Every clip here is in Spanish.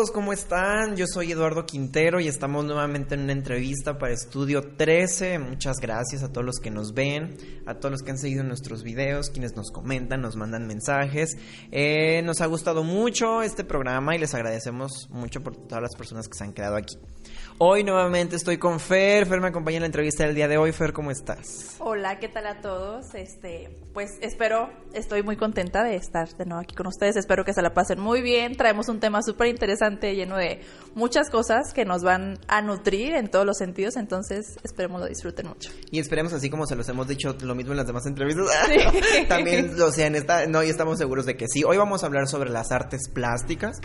todos, ¿cómo están? Yo soy Eduardo Quintero y estamos nuevamente en una entrevista para Estudio 13. Muchas gracias a todos los que nos ven, a todos los que han seguido nuestros videos, quienes nos comentan, nos mandan mensajes. Eh, nos ha gustado mucho este programa y les agradecemos mucho por todas las personas que se han quedado aquí. Hoy nuevamente estoy con Fer. Fer me acompaña en la entrevista del día de hoy. Fer, ¿cómo estás? Hola, ¿qué tal a todos? Este, pues espero, estoy muy contenta de estar de nuevo aquí con ustedes. Espero que se la pasen muy bien. Traemos un tema súper interesante, lleno de muchas cosas que nos van a nutrir en todos los sentidos. Entonces, esperemos lo disfruten mucho. Y esperemos, así como se los hemos dicho lo mismo en las demás entrevistas, también, o sea, en esta, no, y estamos seguros de que sí. Hoy vamos a hablar sobre las artes plásticas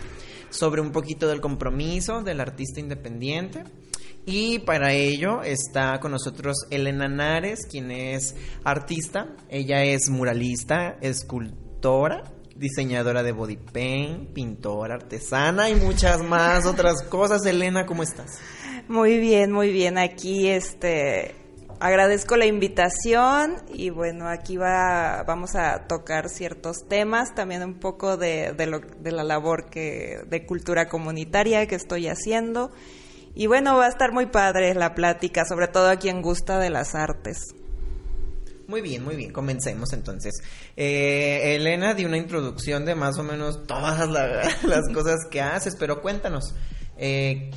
sobre un poquito del compromiso del artista independiente. Y para ello está con nosotros Elena Nares, quien es artista. Ella es muralista, escultora, diseñadora de body paint, pintora, artesana y muchas más otras cosas. Elena, ¿cómo estás? Muy bien, muy bien. Aquí este agradezco la invitación y bueno, aquí va, vamos a tocar ciertos temas, también un poco de, lo, de la labor que, de cultura comunitaria que estoy haciendo. Y bueno, va a estar muy padre la plática, sobre todo a quien gusta de las artes. Muy bien, muy bien, comencemos entonces. Eh, Elena dio una introducción de más o menos todas las cosas que haces, pero cuéntanos, eh,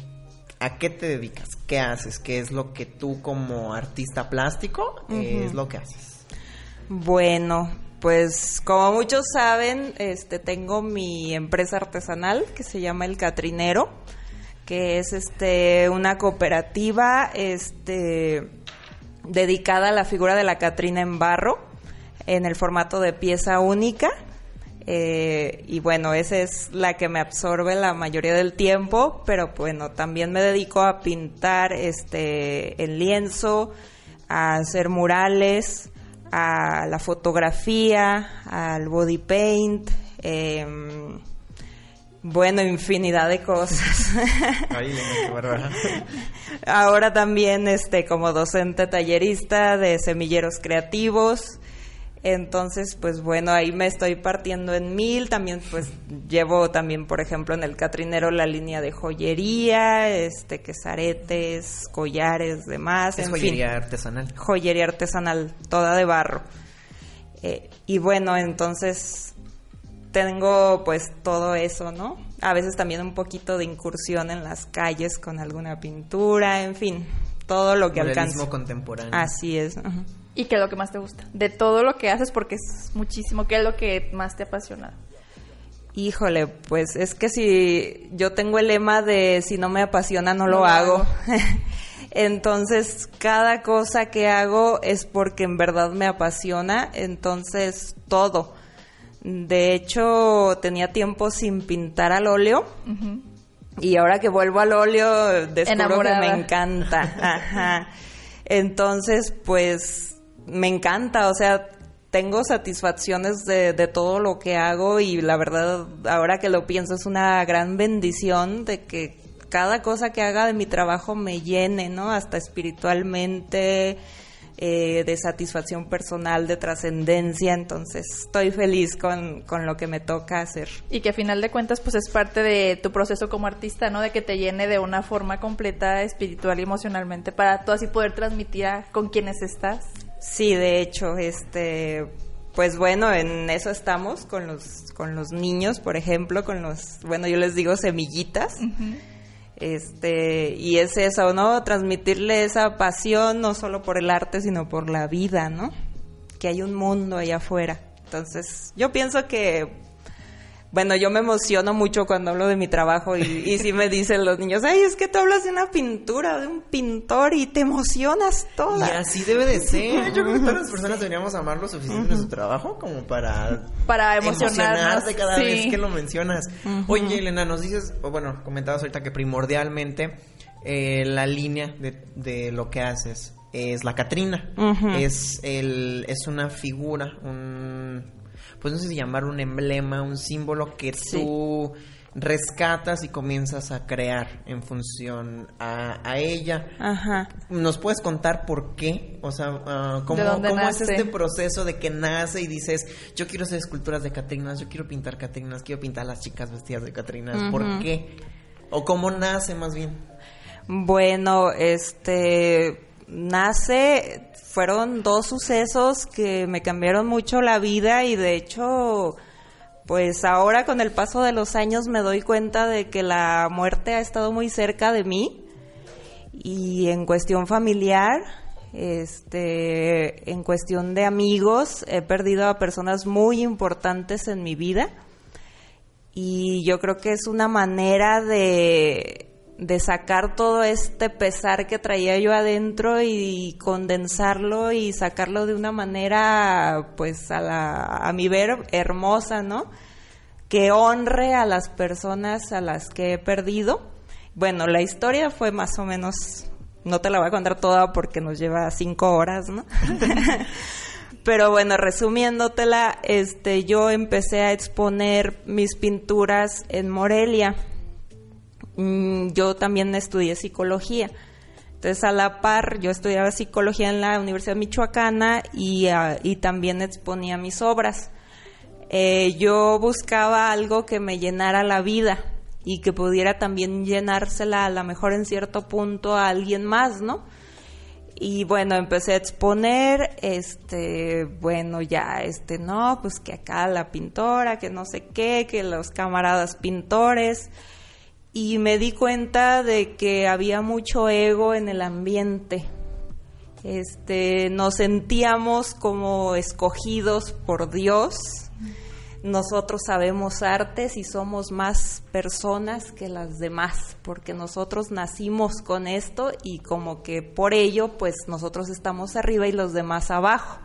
¿A qué te dedicas? ¿Qué haces? ¿Qué es lo que tú como artista plástico es lo que haces? Bueno, pues como muchos saben, este tengo mi empresa artesanal que se llama El Catrinero, que es este una cooperativa este dedicada a la figura de la Catrina en barro en el formato de pieza única eh, y bueno, esa es la que me absorbe la mayoría del tiempo, pero bueno, también me dedico a pintar este en lienzo, a hacer murales, a la fotografía, al body paint, em, bueno, infinidad de cosas. Ahora también este como docente tallerista de semilleros creativos. Entonces, pues bueno, ahí me estoy partiendo en mil. También, pues llevo también, por ejemplo, en el Catrinero la línea de joyería, este, quesaretes, collares, demás. Es joyería artesanal. Joyería artesanal, toda de barro. Eh, y bueno, entonces tengo pues todo eso, ¿no? A veces también un poquito de incursión en las calles con alguna pintura, en fin, todo lo que alcanza. contemporáneo. Así es. ¿Y qué es lo que más te gusta? De todo lo que haces, porque es muchísimo, ¿qué es lo que más te apasiona? Híjole, pues es que si yo tengo el lema de si no me apasiona no, lo hago. entonces, cada cosa que hago es porque en verdad me apasiona, entonces todo. De hecho, tenía tiempo sin pintar al óleo. Y ahora que vuelvo al óleo, descubro que me encanta. Ajá. Entonces, pues me encanta, o sea, tengo satisfacciones de, de, todo lo que hago y la verdad, ahora que lo pienso, es una gran bendición de que cada cosa que haga de mi trabajo me llene, ¿no? Hasta espiritualmente, eh, de satisfacción personal, de trascendencia, entonces estoy feliz con, con, lo que me toca hacer. Y que a final de cuentas pues es parte de tu proceso como artista, ¿no? De que te llene de una forma completa espiritual y emocionalmente para tú así poder transmitir a, con quienes estás. Sí, de hecho, este pues bueno, en eso estamos con los con los niños, por ejemplo, con los bueno, yo les digo semillitas. Este, y es eso, ¿no? Transmitirle esa pasión no solo por el arte, sino por la vida, ¿no? Que hay un mundo allá afuera. Entonces, yo pienso que bueno, yo me emociono mucho cuando hablo de mi trabajo y, y sí me dicen los niños, ay, es que tú hablas de una pintura, de un pintor y te emocionas toda. Y así debe de ser. Yo creo que todas las personas deberíamos amar lo suficiente en su trabajo como para... Para emocionarnos. cada vez que lo mencionas. Oye, Elena, nos dices, o bueno, comentabas ahorita que primordialmente eh, la línea de, de lo que haces es la Catrina. Es el es una figura, un pues no sé si llamar un emblema, un símbolo que Sí. tú rescatas y comienzas a crear en función a, a ella. Ajá. ¿Nos puedes contar por qué? O sea, ah, ¿cómo, ¿De dónde cómo es este proceso de que nace y dices, yo quiero hacer esculturas de Catrinas, yo quiero pintar Catrinas, quiero pintar a las chicas vestidas de Catrinas? ¿Por qué? ¿O cómo nace más bien? Bueno, este nace, fueron dos sucesos que me cambiaron mucho la vida y de hecho, pues ahora con el paso de los años me doy cuenta de que la muerte ha estado muy cerca de mí. Y en cuestión familiar, este, en cuestión de amigos, he perdido a personas muy importantes en mi vida. Y yo creo que es una manera de, de sacar todo este pesar que traía yo adentro y condensarlo y sacarlo de una manera, pues a, la, a mi ver, hermosa, ¿no? Que honre a las personas a las que he perdido. Bueno, la historia fue más o menos, no te la voy a contar toda porque nos lleva cinco horas, ¿no? Pero bueno, resumiéndotela, este, yo empecé a exponer mis pinturas en Morelia. Mm, Yo también estudié psicología. Entonces, a la par, yo estudiaba psicología en la Universidad Michoacana y, ah, y también exponía mis obras. Eh, yo buscaba algo que me llenara la vida y que pudiera también llenársela a lo mejor en cierto punto a alguien más, ¿no? Y bueno, empecé a exponer, este, bueno, ya, este, no, pues que acá la pintora, que no sé qué, que los camaradas pintores. Y me di cuenta de que había mucho ego en el ambiente. Este, nos sentíamos como escogidos por Dios. Nosotros sabemos artes y somos más personas que las demás, porque nosotros nacimos con esto y como que por ello, pues nosotros estamos arriba y los demás abajo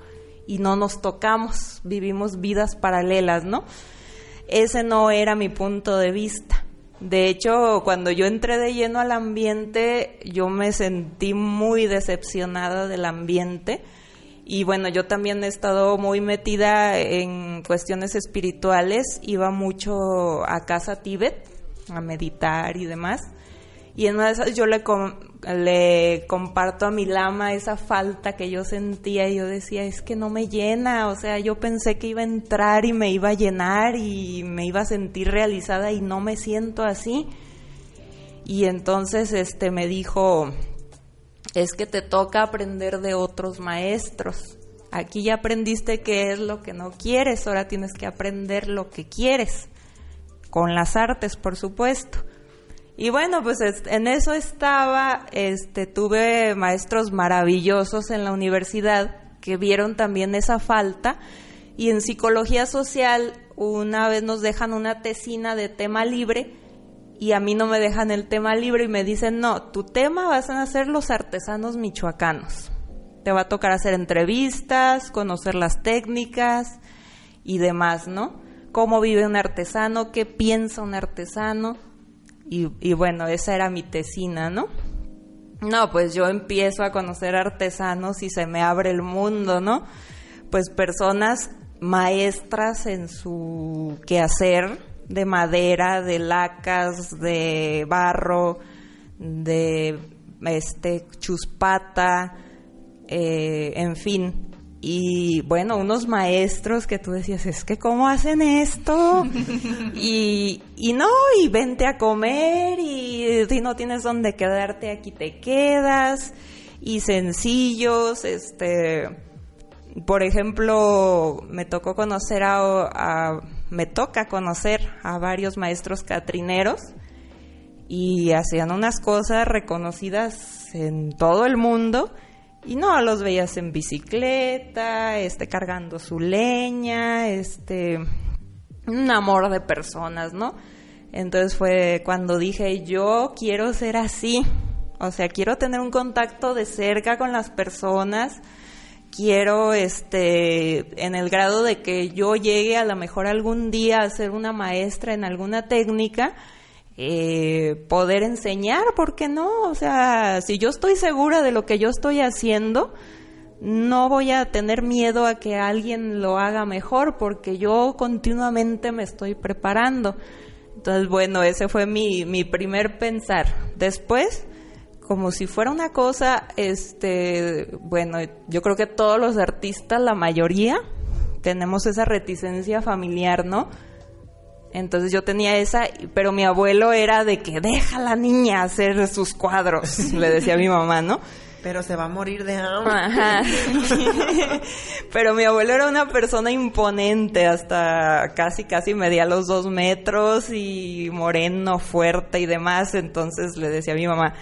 y no nos tocamos, vivimos vidas paralelas, ¿no? Ese no era mi punto de vista. De hecho, cuando yo entré de lleno al ambiente, yo me sentí muy decepcionada del ambiente. Y bueno, yo también he estado muy metida en cuestiones espirituales. Iba mucho a casa Tíbet a meditar y demás. Y en una de esas yo le, le comparto a mi lama esa falta que yo sentía y yo decía, es que no me llena, o sea, yo pensé que iba a entrar y me iba a llenar y me iba a sentir realizada y no me siento así. Y entonces este me dijo, es que te toca aprender de otros maestros. Aquí ya aprendiste qué es lo que no quieres, ahora tienes que aprender lo que quieres, con las artes, por supuesto. Y bueno, pues es- en eso estaba, este, tuve maestros maravillosos en la universidad que vieron también esa falta y en psicología social una vez nos dejan una tesina de tema libre y a mí no me dejan el tema libre y me dicen, no, tu tema vas a ser los artesanos michoacanos. Te va a tocar hacer entrevistas, conocer las técnicas y demás, ¿no? Cómo vive un artesano, qué piensa un artesano. Y, bueno, esa era mi tesina, ¿no? No, pues yo empiezo a conocer artesanos y se me abre el mundo, ¿no? Pues personas maestras en su quehacer de madera, de lacas, de barro, de este chuspata, eh, en fin. Y bueno, unos maestros que tú decías, es que ¿cómo hacen esto? y, y no, y vente a comer y si no tienes donde quedarte, aquí te quedas. Y sencillos, este, por ejemplo, me tocó conocer a, a- me toca conocer a varios maestros catrineros y hacían unas cosas reconocidas en todo el mundo y no los veías en bicicleta, este cargando su leña, este un amor de personas, ¿no? Entonces fue cuando dije, yo quiero ser así. O sea, quiero tener un contacto de cerca con las personas. Quiero, este, en el grado de que yo llegue a lo mejor algún día a ser una maestra en alguna técnica, eh, poder enseñar, ¿por qué no? O sea, si yo estoy segura de lo que yo estoy haciendo, no voy a tener miedo a que alguien lo haga mejor porque yo continuamente me estoy preparando. Entonces, bueno, ese fue mi, mi primer pensar. Después, como si fuera una cosa, este, bueno, yo creo que todos los artistas, la mayoría, tenemos esa reticencia familiar, ¿no? Entonces yo tenía esa, pero mi abuelo era de que deja a la niña hacer sus cuadros, le decía a mi mamá, ¿no? Pero se va a morir de hambre. Ajá. Pero mi abuelo era una persona imponente, hasta casi, casi medía los dos metros y moreno, fuerte y demás. Entonces le decía a mi mamá,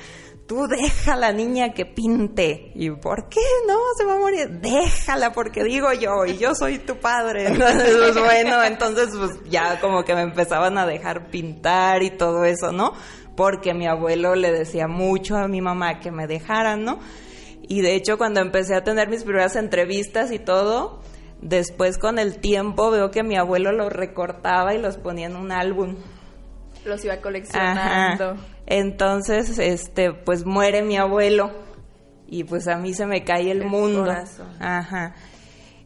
tú deja a la niña que pinte. ¿Y por qué no? Se va a morir. Déjala porque digo yo y yo soy tu padre. Entonces, pues, bueno, entonces pues ya como que me empezaban a dejar pintar y todo eso, ¿no? Porque mi abuelo le decía mucho a mi mamá que me dejaran, ¿no? Y de hecho cuando empecé a tener mis primeras entrevistas y todo, después con el tiempo veo que mi abuelo los recortaba y los ponía en un álbum. Los iba coleccionando. Ajá. Entonces, este, pues muere mi abuelo y pues a mí se me cae el, El mundo. corazón. Ajá.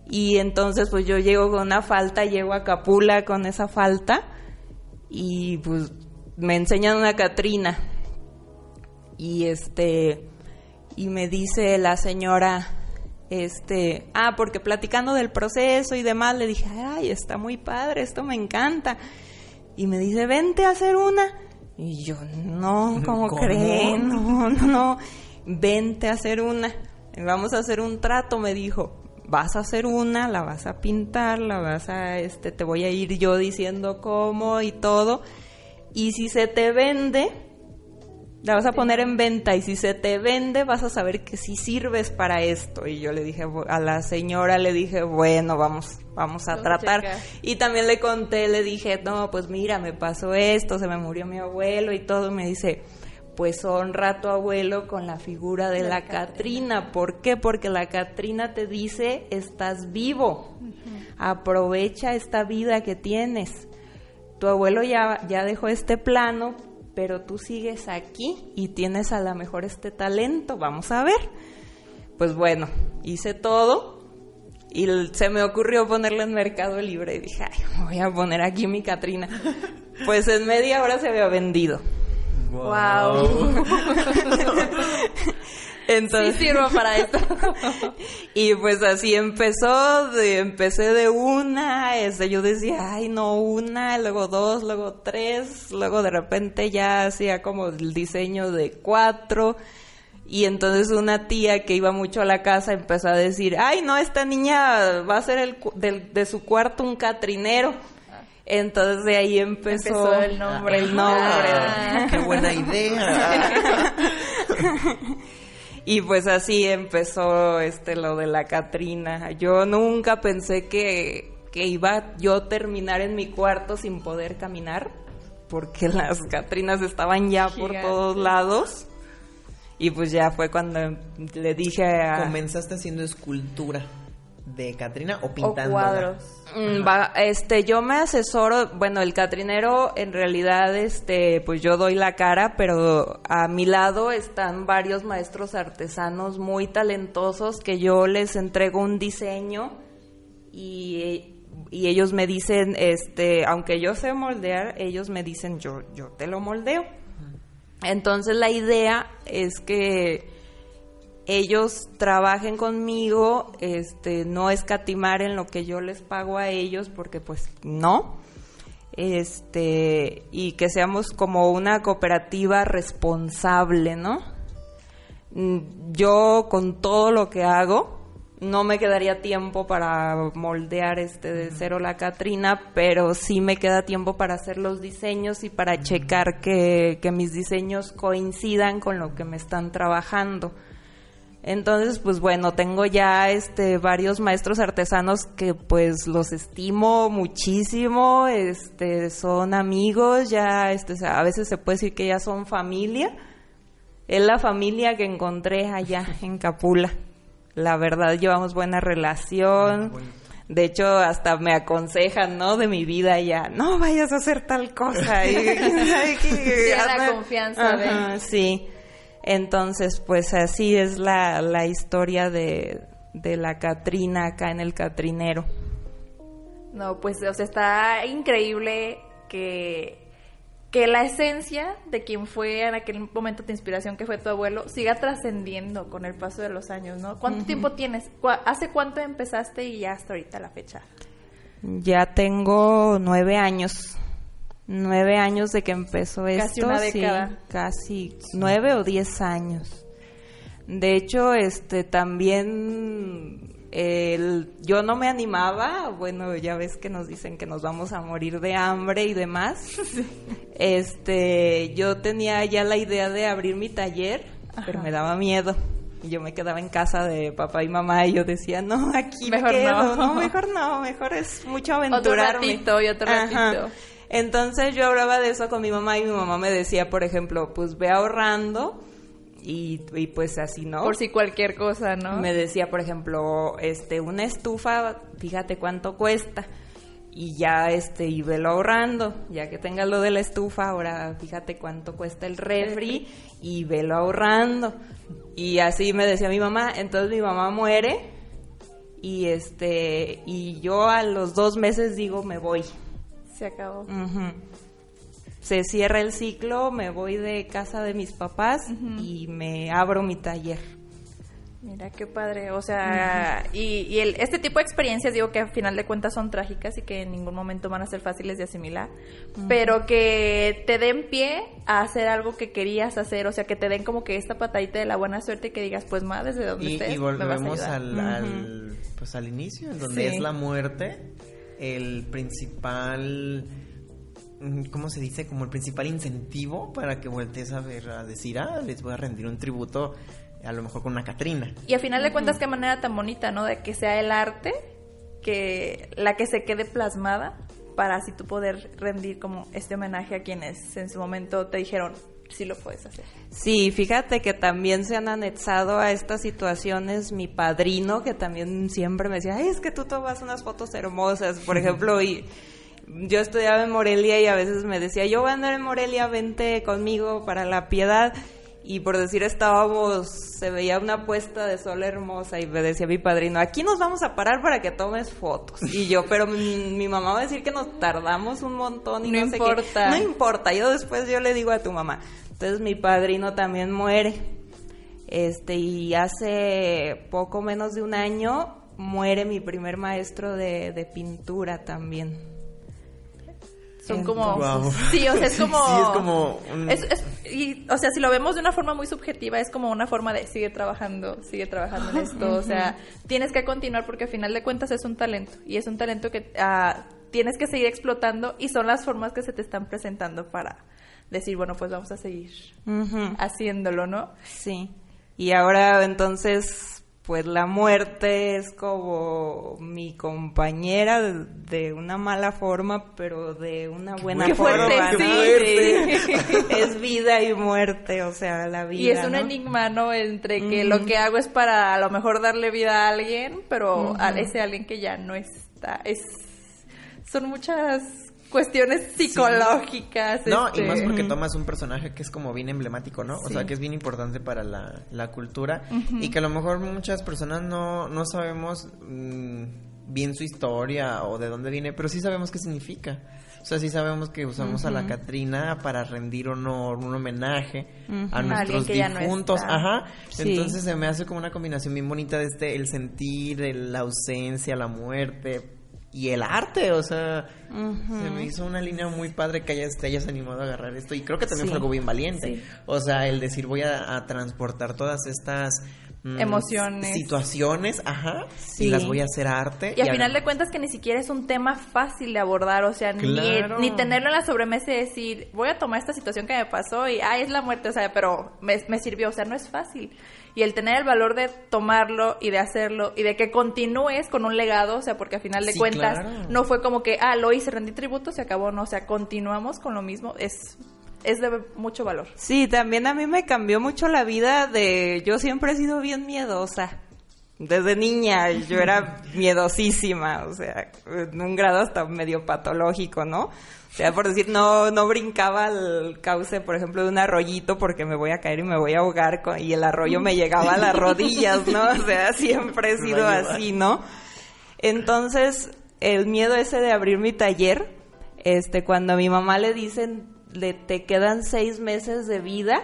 Y entonces pues yo llego con una falta, llego a Capula con esa falta y pues me enseñan una Catrina. Y este y me dice la señora este, ah, porque platicando del proceso y demás le dije, "Ay, está muy padre, esto me encanta." Y me dice, "Vente a hacer una." Y yo, "No, ¿cómo, ¿Cómo? creen? No, no, no. Vente a hacer una. Vamos a hacer un trato", me dijo. Vas a hacer una, la vas a pintar, la vas a este te voy a ir yo diciendo cómo y todo. Y si se te vende, la vas a poner en venta y si se te vende vas a saber que sí sirves para esto. Y yo le dije a la señora, le dije, bueno, vamos, vamos a Vamos tratar. y también le conté, le dije, no, pues mira, me pasó esto, se me murió mi abuelo y todo. Y me dice, pues honra a tu abuelo con la figura de la, Catrina. ¿Por qué? Porque la Catrina te dice, estás vivo. Aprovecha esta vida que tienes tu abuelo ya, ya dejó este plano, pero tú sigues aquí y tienes a lo mejor este talento, vamos a ver. Pues bueno, hice todo y se me ocurrió ponerlo en Mercado Libre y dije, ay, voy a poner aquí mi Catrina. Pues en media hora se había vendido. Wow. Entonces, sí sirvo para esto. Y pues así empezó, de, empecé de una, este, yo decía, ay no, una, luego dos, luego tres, luego de repente ya hacía como el diseño de cuatro. Y entonces una tía que iba mucho a la casa empezó a decir, ay no, esta niña va a ser el, del- de su cuarto un catrinero. Entonces de ahí empezó, Empezó el nombre. el nombre. Ah. Qué buena idea. Y pues así empezó este lo de la Catrina. Yo nunca pensé que, que iba yo a terminar en mi cuarto sin poder caminar, porque las Catrinas estaban ya por todos lados. Y pues ya fue cuando le dije a... ¿Comenzaste haciendo escultura de Catrina o o pintando? cuadros. Mm, va- este, yo me asesoro, bueno, el catrinero en realidad, este, pues yo doy la cara, pero a mi lado están varios maestros artesanos muy talentosos que yo les entrego un diseño y, y ellos me dicen, este, aunque yo sé moldear, ellos me dicen, yo, yo te lo moldeo. Entonces la idea es que ellos trabajen conmigo, este, no escatimar en lo que yo les pago a ellos, porque pues no, este, y que seamos como una cooperativa responsable, ¿no? Mm, Yo con todo lo que hago, no me quedaría tiempo para moldear este de cero la Catrina, pero sí me queda tiempo para hacer los diseños y para checar que, que mis diseños coincidan con lo que me están trabajando. Entonces, pues bueno, tengo ya este varios maestros artesanos que pues los estimo muchísimo, este son amigos, ya este a veces se puede decir que ya son familia. Es la familia que encontré allá en Capula. La verdad, llevamos buena relación. De hecho, hasta me aconsejan, ¿no? De mi vida ya, no vayas a hacer tal cosa. Y, la confianza. Sí. Entonces, pues así es la, la historia de, de la Catrina acá en el Catrinero. No, pues, o sea, está increíble que que la esencia de quien fue en aquel momento de inspiración que fue tu abuelo siga trascendiendo con el paso de los años, ¿no? ¿Cuánto tiempo tienes? ¿Hace cuánto empezaste y ya hasta ahorita la fecha? Ya tengo nueve años. Nueve años de que empezó esto. Una década. casi nueve o diez años. De hecho, este también el, yo no me animaba, bueno, ya ves que nos dicen que nos vamos a morir de hambre y demás. Este, yo tenía ya la idea de abrir mi taller, pero me daba miedo. Y yo me quedaba en casa de papá y mamá y yo decía, no, aquí mejor no. no. mejor no, mejor es mucho aventurarme. Otro ratito y otro ratito. Entonces yo hablaba de eso con mi mamá y mi mamá me decía, por ejemplo, pues ve ahorrando y, pues así, ¿no? Por si cualquier cosa, ¿no? Me decía, por ejemplo, este, una estufa, fíjate cuánto cuesta. Y ya, este, y velo ahorrando. Ya que tengas lo de la estufa, ahora fíjate cuánto cuesta el refri y velo ahorrando. Y así me decía mi mamá. Entonces mi mamá muere y este, y yo a los dos meses digo, me voy. Se acabó. Se cierra el ciclo, me voy de casa de mis papás y me abro mi taller. Mira qué padre, o sea, y, el, este tipo de experiencias digo que al final de cuentas son trágicas y que en ningún momento van a ser fáciles de asimilar, pero que te den pie a hacer algo que querías hacer, o sea, que te den como que esta patadita de la buena suerte y que digas, pues más desde donde estés, y volvemos al, pues al inicio, en donde es la muerte el principal ¿cómo se dice? Como el principal incentivo para que voltees a ver, a decir, ah, les voy a rendir un tributo a lo mejor con una Catrina. Y a final de cuentas, qué manera tan bonita, ¿no? De que sea el arte que la que se quede plasmada para así tú poder rendir como este homenaje a quienes en su momento te dijeron, sí lo puedes hacer. Sí, fíjate que también se han anexado a estas situaciones mi padrino, que también siempre me decía, Ay, es que tú tomas unas fotos hermosas, por ejemplo, y yo estudiaba en Morelia y a veces me decía, yo voy a andar en Morelia, vente conmigo para la piedad. Y por decir estábamos, se veía una puesta de sol hermosa y me decía mi padrino, aquí nos vamos a parar para que tomes fotos. Y yo, pero mi, mamá va a decir que nos tardamos un montón y no, importa. No importa, yo después yo le digo a tu mamá. Entonces mi padrino también muere. Este, y hace poco menos de un año muere mi primer maestro de, de pintura también. Son como... Sí, o sea, es como... Sí, es como... y, o sea, si lo vemos de una forma muy subjetiva, es como una forma de sigue trabajando, sigue trabajando en esto. O sea, tienes que continuar porque al final de cuentas es un talento. Y es un talento que uh, tienes que seguir explotando y son las formas que se te están presentando para decir, bueno, pues vamos a seguir haciéndolo, ¿no? Sí. Y ahora entonces pues la muerte es como mi compañera de, una mala forma, pero de una buena forma. es vida y muerte, o sea, la vida. Y es un enigma, ¿no? Entre que lo que hago es para a lo mejor darle vida a alguien, pero a ese alguien que ya no está. Es son muchas cuestiones psicológicas. No, y más este. porque tomas un personaje que es como bien emblemático, ¿no? O sea, que es bien importante para la, la cultura y que a lo mejor muchas personas no, no sabemos mm, bien su historia o de dónde viene, pero sí sabemos qué significa. O sea, sí sabemos que usamos a la Catrina para rendir honor, un homenaje a nuestros difuntos. Ajá. Entonces se me hace como una combinación bien bonita de este, el sentir, la ausencia, la muerte, y el arte, o sea, se me hizo una línea muy padre que hayas, te hayas animado a agarrar esto y creo que también fue algo bien valiente, o sea, el decir voy a, transportar todas estas mm, emociones, situaciones, ajá, y las voy a hacer arte. Y, al final de cuentas que ni siquiera es un tema fácil de abordar, o sea, ni, ni, tenerlo en la sobremesa y decir, voy a tomar esta situación que me pasó y, ah, es la muerte, o sea, pero me, me sirvió, o sea, no es fácil y el tener el valor de tomarlo y de hacerlo y de que continúes con un legado, o sea, porque a final de cuentas no fue como que, ah, lo hice, rendí tributo, se acabó, no, o sea, continuamos con lo mismo, es es de mucho valor. Sí, también a mí me cambió mucho la vida de yo siempre he sido bien miedosa. desde niña yo era miedosísima, o sea, en un grado hasta medio patológico, ¿no? O sea, por decir, no, no brincaba al cauce, por ejemplo, de un arroyito porque me voy a caer y me voy a ahogar y el arroyo me llegaba a las rodillas, ¿no? O sea, siempre he sido así, ¿no? Entonces, el miedo ese de abrir mi taller, este, cuando a mi mamá le dicen le te quedan seis meses de vida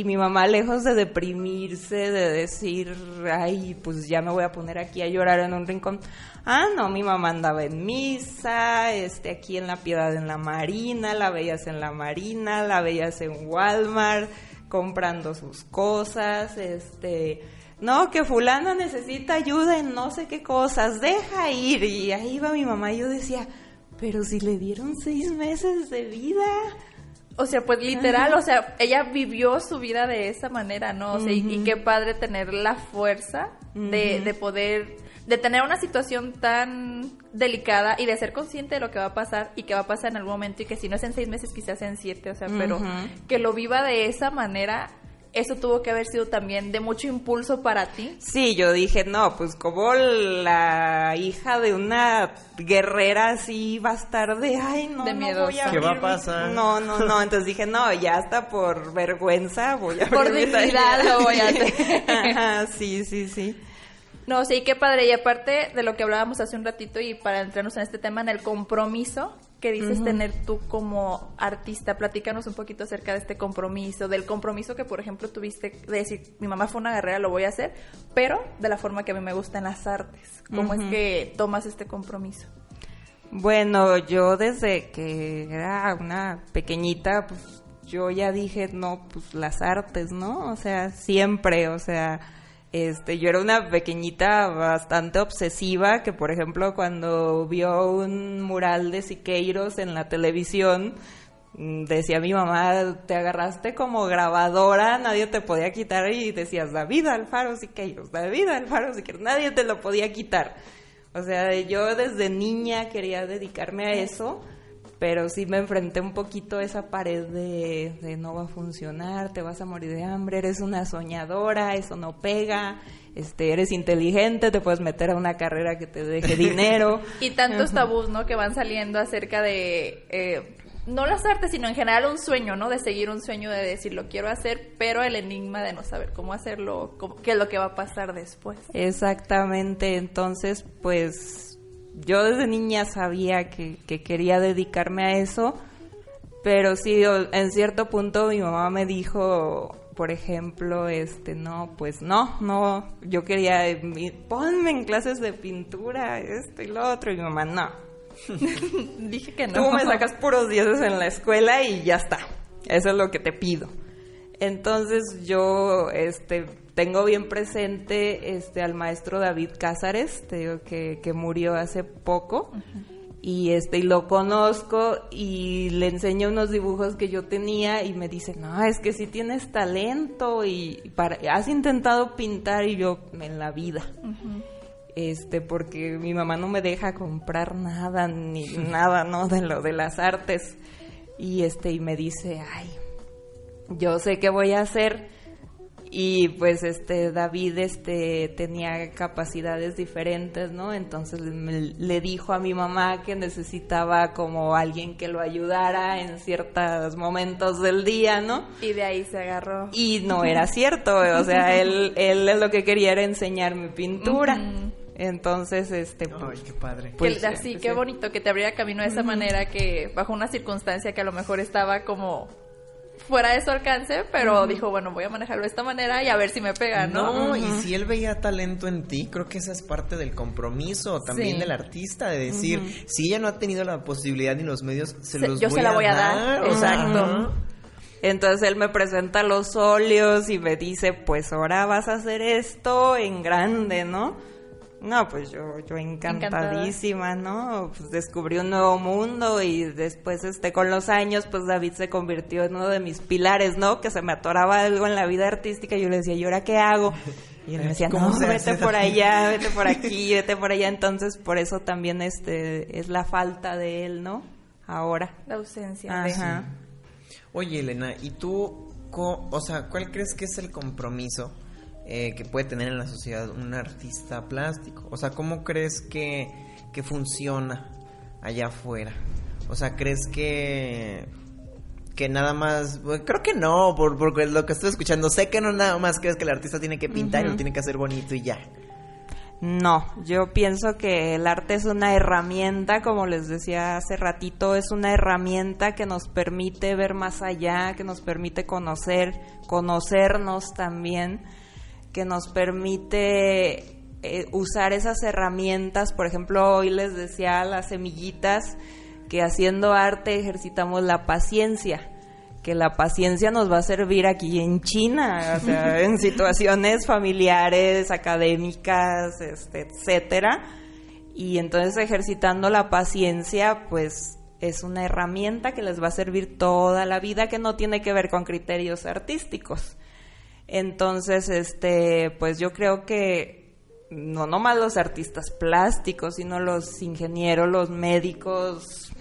y mi mamá lejos de deprimirse, de decir, ay, pues ya me voy a poner aquí a llorar en un rincón. Ah, no, mi mamá andaba en misa, este, aquí en la Piedad en la Marina, la veías en la Marina, la veías en Walmart, comprando sus cosas, este, no, que fulana necesita ayuda en no sé qué cosas, deja ir. Y ahí iba mi mamá y yo decía, pero si le dieron seis meses de vida. O sea, pues literal, o sea, ella vivió su vida de esa manera, ¿no? O sea, y, qué padre tener la fuerza de, de, poder, de tener una situación tan delicada y de ser consciente de lo que va a pasar y que va a pasar en algún momento y que si no es en seis meses, quizás en siete, o sea, pero que lo viva de esa manera eso tuvo que haber sido también de mucho impulso para ti. Sí, yo dije, no, pues como la hija de una guerrera así va a estar de, ay, no, de no voy a ¿Qué va a pasar? No, no, no, entonces dije, no, ya hasta por vergüenza voy a Por dignidad lo voy a hacer. Ajá, sí, sí, sí. No, sí, qué padre. Y aparte de lo que hablábamos hace un ratito y para entrarnos en este tema, en el compromiso que dices tener tú como artista. Platícanos un poquito acerca de este compromiso, del compromiso que, por ejemplo, tuviste de decir, mi mamá fue una guerrera, lo voy a hacer, pero de la forma que a mí me gustan las artes. ¿Cómo es que tomas este compromiso? Bueno, yo desde que era una pequeñita, pues yo ya dije, no, pues las artes, ¿no? O sea, siempre, o sea este, yo era una pequeñita bastante obsesiva que, por ejemplo, cuando vio un mural de Siqueiros en la televisión, mm, decía mi mamá, te agarraste como grabadora, nadie te podía quitar y decías, David Alfaro Siqueiros, David Alfaro Siqueiros, nadie te lo podía quitar. O sea, yo desde niña quería dedicarme a eso pero sí me enfrenté un poquito a esa pared de, no va a funcionar, te vas a morir de hambre, eres una soñadora, eso no pega, este, eres inteligente, te puedes meter a una carrera que te deje dinero. y tantos tabús, ¿no? Que van saliendo acerca de, eh, no las artes, sino en general un sueño, ¿no? De seguir un sueño, de decir, lo quiero hacer, pero el enigma de no saber cómo hacerlo, qué es lo que va a pasar después. Exactamente, entonces, pues yo desde niña sabía que, quería dedicarme a eso, pero sí, en cierto punto mi mamá me dijo, por ejemplo, este, no, pues no, no, yo quería, ponme en clases de pintura, esto y lo otro, y mi mamá, no. Dije que no. Tú me sacas puros dieces en la escuela y ya está, eso es lo que te pido. Entonces yo, este, tengo bien presente este al maestro David Cázares, te digo que, que murió hace poco. Y este y lo conozco y le enseño unos dibujos que yo tenía y me dice, "No, es que si tienes talento y para, has intentado pintar y yo en la vida." Este, porque mi mamá no me deja comprar nada ni nada, ¿no? De lo de las artes. Y este y me dice, "Ay, yo sé qué voy a hacer." y pues este David este tenía capacidades diferentes no entonces le dijo a mi mamá que necesitaba como alguien que lo ayudara en ciertos momentos del día no y de ahí se agarró. Y no era cierto o sea él él lo que quería era enseñarme pintura. Entonces, este... Ay, qué padre. Pues, así, qué bonito que te abriera camino de esa manera que bajo una circunstancia que a lo mejor estaba como fuera de su alcance, pero dijo, bueno, voy a manejarlo de esta manera y a ver si me pega, ¿no? No, y si él veía talento en ti, creo que esa es parte del compromiso también del artista, de decir, si ella no ha tenido la posibilidad ni los medios, se, los yo voy se la a voy a dar. Exacto. Entonces él me presenta los óleos y me dice, pues ahora vas a hacer esto en grande, ¿no? No, pues yo, yo encantadísima, ¿no? Pues descubrí un nuevo mundo y después, este, con los años, pues David se convirtió en uno de mis pilares, ¿no? Que se me atoraba algo en la vida artística y yo le decía, ¿y ahora qué hago? Y él me decía, no, vete por allá, vete por aquí, vete por allá. Entonces, por eso también, este, es la falta de él, ¿no? Ahora. La ausencia. Ajá. Oye, Elena, ¿y tú, o sea, cuál crees que es el compromiso eh, que puede tener en la sociedad un artista plástico? O sea, ¿cómo crees que, que funciona allá afuera? O sea, ¿crees que que nada más, creo que no, por, por, lo que estoy escuchando, sé que no nada más crees que el artista tiene que pintar y lo tiene que hacer bonito y ya. No, yo pienso que el arte es una herramienta, como les decía hace ratito, es una herramienta que nos permite ver más allá, que nos permite conocer, conocernos también, que nos permite eh, usar esas herramientas. Por ejemplo, hoy les decía las semillitas que haciendo arte ejercitamos la paciencia que la paciencia nos va a servir aquí en China, o sea, en situaciones familiares, académicas, este, etcétera. Y entonces ejercitando la paciencia, pues es una herramienta que les va a servir toda la vida que no tiene que ver con criterios artísticos. Entonces, este, pues yo creo que no nomás los artistas plásticos, sino los ingenieros, los médicos,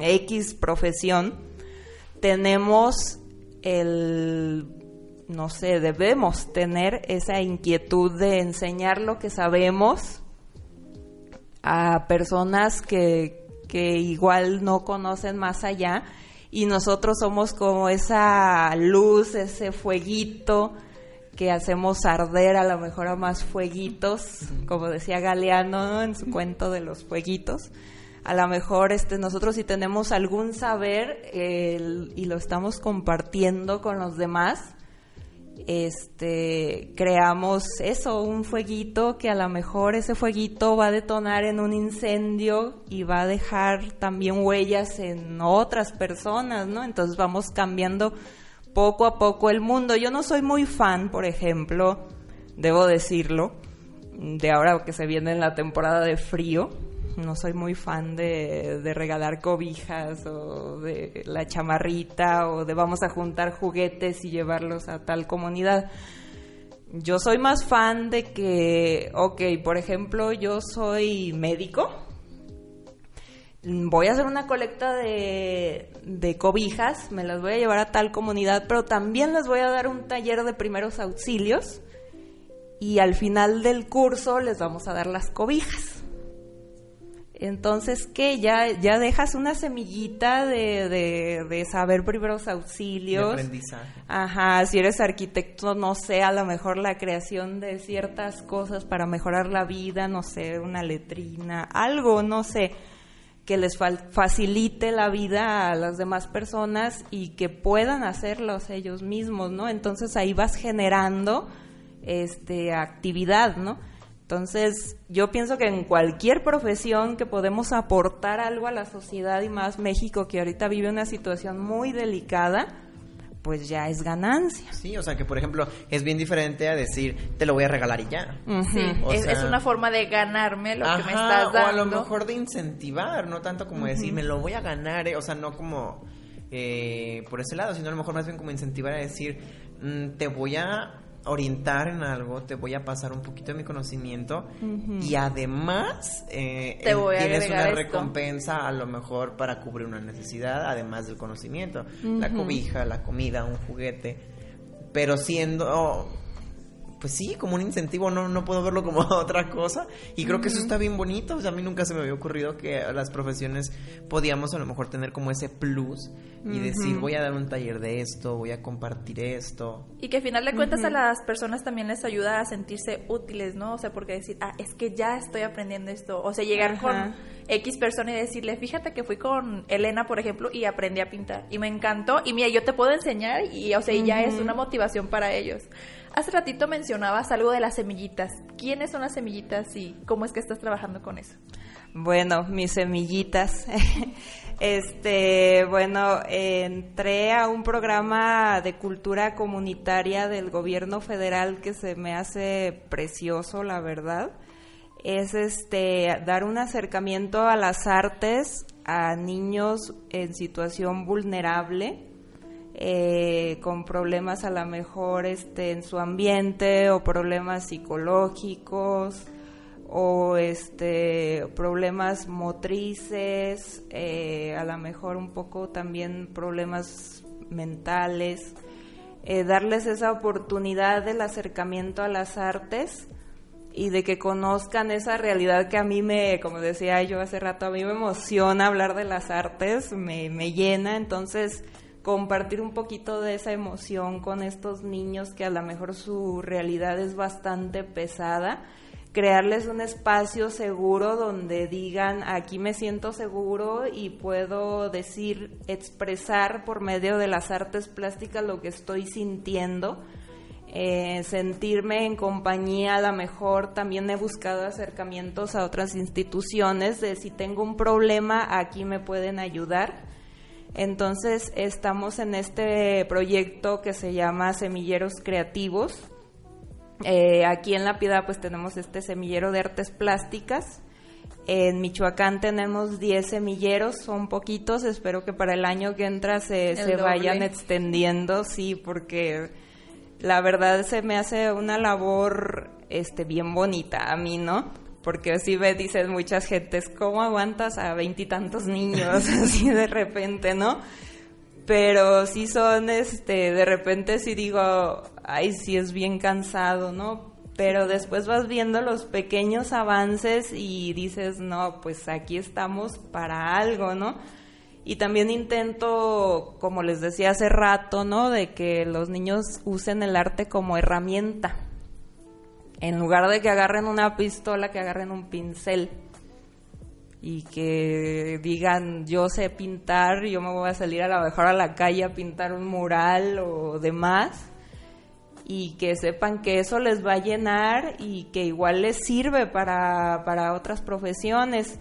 X profesión, tenemos el, no sé, debemos tener esa inquietud de enseñar lo que sabemos a personas que, que igual no conocen más allá y nosotros somos como esa luz, ese fueguito que hacemos arder a lo mejor a más fueguitos, como decía Galeano en su cuento de los fueguitos. A lo mejor este, nosotros si tenemos algún saber y lo estamos compartiendo con los demás, este, creamos eso, un fueguito que a lo mejor ese fueguito va a detonar en un incendio y va a dejar también huellas en otras personas, ¿no? Entonces vamos cambiando poco a poco el mundo. Yo no soy muy fan, por ejemplo, debo decirlo, de ahora que se viene la temporada de frío, no soy muy fan de, regalar cobijas o de la chamarrita o de vamos a juntar juguetes y llevarlos a tal comunidad. Yo soy más fan de que, ok, por ejemplo, yo soy médico, voy a hacer una colecta de, de, cobijas, me las voy a llevar a tal comunidad, pero también les voy a dar un taller de primeros auxilios y al final del curso les vamos a dar las cobijas. Entonces, ¿qué? Ya, ya dejas una semillita de, de, saber primeros auxilios. De aprendizaje. Ajá, si eres arquitecto, no sé, a lo mejor la creación de ciertas cosas para mejorar la vida, no sé, una letrina, algo, no sé, que les facilite la vida a las demás personas y que puedan hacerlos ellos mismos, ¿no? Entonces ahí vas generando este actividad, ¿no? Entonces, yo pienso que en cualquier profesión que podemos aportar algo a la sociedad y más México, que ahorita vive una situación muy delicada, pues ya es ganancia. Sí, o sea que por ejemplo es bien diferente a decir te lo voy a regalar y ya. Sí, es, una forma de ganarme lo que me estás dando. O a lo mejor de incentivar, no tanto como decir me lo voy a ganar, eh", o sea, no como eh, por ese lado, sino a lo mejor más bien como incentivar a decir mm, te voy a orientar en algo, te voy a pasar un poquito de mi conocimiento y además eh, tienes una recompensa a lo mejor para cubrir una necesidad, además del conocimiento, la cobija, la comida, un juguete, pero siendo pues sí, como un incentivo, no, no puedo verlo como otra cosa. Y creo que eso está bien bonito. O sea, a mí nunca se me había ocurrido que las profesiones podíamos a lo mejor tener como ese plus y decir, voy a dar un taller de esto, voy a compartir esto. Y que al final de cuentas a las personas también les ayuda a sentirse útiles, ¿no? O sea, porque decir, ah, es que ya estoy aprendiendo esto. O sea, llegar con X persona y decirle, fíjate que fui con Elena, por ejemplo, y aprendí a pintar. Y me encantó. Y mira, yo te puedo enseñar y, o sea, ya es una motivación para ellos. Hace ratito mencionabas algo de las semillitas. ¿Quiénes son las semillitas y cómo es que estás trabajando con eso? Bueno, mis semillitas. este, bueno, entré a un programa de cultura comunitaria del gobierno federal que se me hace precioso, la verdad. Es este dar un acercamiento a las artes a niños en situación vulnerable eh, con problemas a lo mejor este, en su ambiente o problemas psicológicos o este problemas motrices, eh, a lo mejor un poco también problemas mentales. eh, darles esa oportunidad del acercamiento a las artes y de que conozcan esa realidad que a mí me, como decía yo hace rato, a mí me emociona hablar de las artes, me, me llena, entonces compartir un poquito de esa emoción con estos niños que a lo mejor su realidad es bastante pesada, crearles un espacio seguro donde digan aquí me siento seguro y puedo decir, expresar por medio de las artes plásticas lo que estoy sintiendo eh, sentirme en compañía, a lo mejor también he buscado acercamientos a otras instituciones de si tengo un problema, aquí me pueden ayudar. Entonces estamos en este proyecto que se llama Semilleros Creativos. Eh, aquí en La Piedad pues tenemos este semillero de artes plásticas. En Michoacán tenemos 10 semilleros, son poquitos, espero que para el año que entra se, se vayan extendiendo, sí, porque la verdad se me hace una labor este bien bonita a mí, ¿no? Porque así ve, dices muchas gentes, ¿cómo aguantas a veintitantos niños así de repente, no? Pero sí son, este, de repente sí digo, ay, sí es bien cansado, ¿no? Pero después vas viendo los pequeños avances y dices, no, pues aquí estamos para algo, ¿no? Y también intento, como les decía hace rato, ¿no? De que los niños usen el arte como herramienta. En lugar de que agarren una pistola, que agarren un pincel. Y que digan, yo sé pintar, yo me voy a salir a lo mejor a la calle a pintar un mural o demás. Y que sepan que eso les va a llenar y que igual les sirve para, para otras profesiones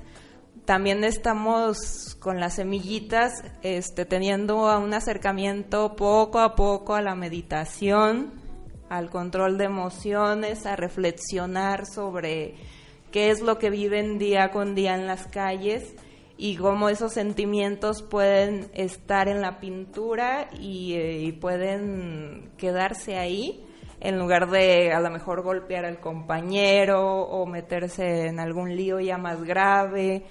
también estamos con las semillitas este, teniendo un acercamiento poco a poco a la meditación, al control de emociones, a reflexionar sobre qué es lo que viven día con día en las calles y cómo esos sentimientos pueden estar en la pintura y, eh, y pueden quedarse ahí en lugar de a lo mejor golpear al compañero o meterse en algún lío ya más grave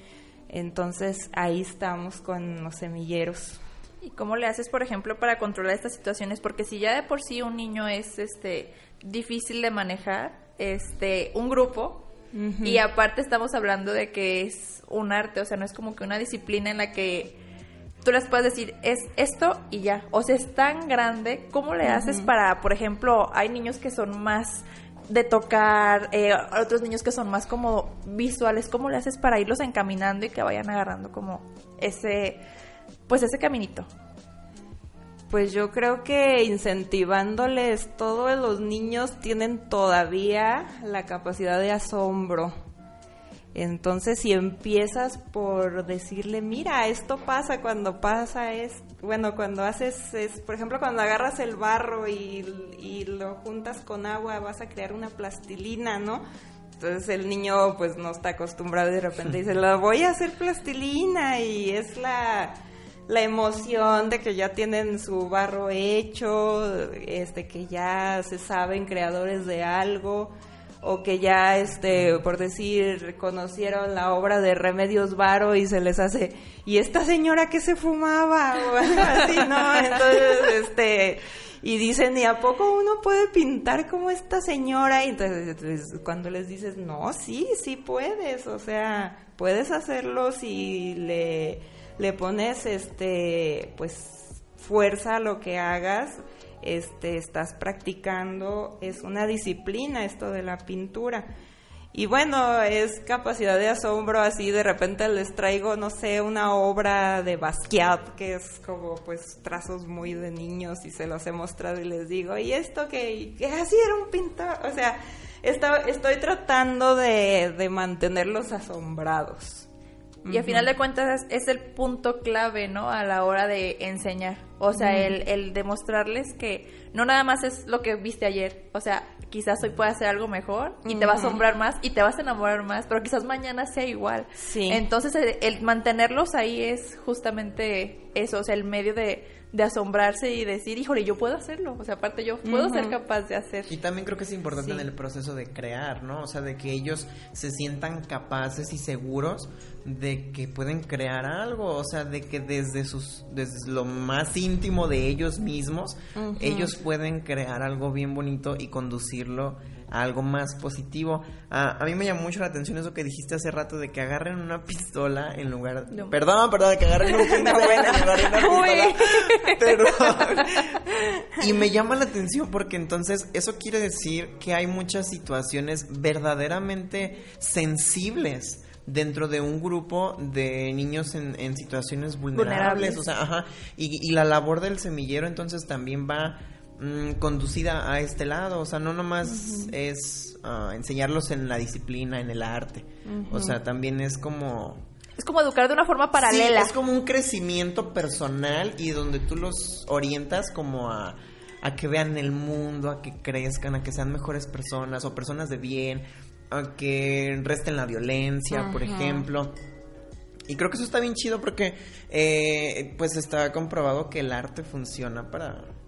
entonces ahí estamos con los semilleros. ¿Y cómo le haces, por ejemplo, para controlar estas situaciones? Porque si ya de por sí un niño es este difícil de manejar, este un grupo y aparte estamos hablando de que es un arte, o sea, no es como que una disciplina en la que tú les puedes decir, es esto y ya. O sea, es tan grande, ¿cómo le haces para, por ejemplo, hay niños que son más de tocar, eh, otros niños que son más como visuales, ¿cómo le haces para irlos encaminando y que vayan agarrando como ese, pues ese caminito? Pues yo creo que incentivándoles, todos los niños tienen todavía la capacidad de asombro. Entonces, si empiezas por decirle, mira, esto pasa cuando pasa es, bueno, cuando haces, es, por ejemplo, cuando agarras el barro y, y lo juntas con agua, vas a crear una plastilina, ¿no? Entonces el niño pues no está acostumbrado y de repente dice, lo voy a hacer plastilina y es la, la emoción de que ya tienen su barro hecho, este que ya se saben creadores de algo o que ya, este, por decir, conocieron la obra de Remedios Varo y se les hace, ¿y esta señora que se fumaba? O así, ¿no? Entonces, este, y dicen, ¿y a poco uno puede pintar como esta señora? Y entonces, cuando les dices, no, sí, sí puedes, o sea, puedes hacerlo si le, le pones, este, pues, fuerza a lo que hagas, este, estás practicando, es una disciplina esto de la pintura. Y bueno, es capacidad de asombro, así de repente les traigo, no sé, una obra de Basquiat, que es como pues trazos muy de niños y se los he mostrado y les digo, ¿y esto que, que así era un pintor? O sea, estoy tratando de, de mantenerlos asombrados. Y al final de cuentas es, el punto clave, ¿no? A la hora de enseñar. O sea, el, el, demostrarles que no nada más es lo que viste ayer. O sea, quizás hoy pueda hacer algo mejor y te va a asombrar más y te vas a enamorar más, pero quizás mañana sea igual. Sí. Entonces, el, mantenerlos ahí es justamente eso, o sea, el medio de, de asombrarse y decir, híjole, yo puedo hacerlo. O sea, aparte yo puedo ser capaz de hacer. Y también creo que es importante en el proceso de crear, ¿no? O sea, de que ellos se sientan capaces y seguros de que pueden crear algo, o sea, de que desde sus desde lo más íntimo de ellos mismos, ellos pueden crear algo bien bonito y conducirlo algo más positivo. Ah, a mí me llamó mucho la atención eso que dijiste hace rato de que agarren una pistola en lugar... Perdón, perdón, de que agarren un pincel en lugar de una pistola. Perdón. Y me llama la atención porque entonces eso quiere decir que hay muchas situaciones verdaderamente sensibles dentro de un grupo de niños en, situaciones vulnerables, o sea, ajá, y, y la labor del semillero entonces también va Mm, conducida a este lado, o sea, no nomás es ah, enseñarlos en la disciplina, en el arte, o sea, también es como... Es como educar de una forma paralela. es como un crecimiento personal y donde tú los orientas como a, a que vean el mundo, a que crezcan, a que sean mejores personas o personas de bien, a que resten la violencia, por ejemplo. Y creo que eso está bien chido porque eh, pues está comprobado que el arte funciona para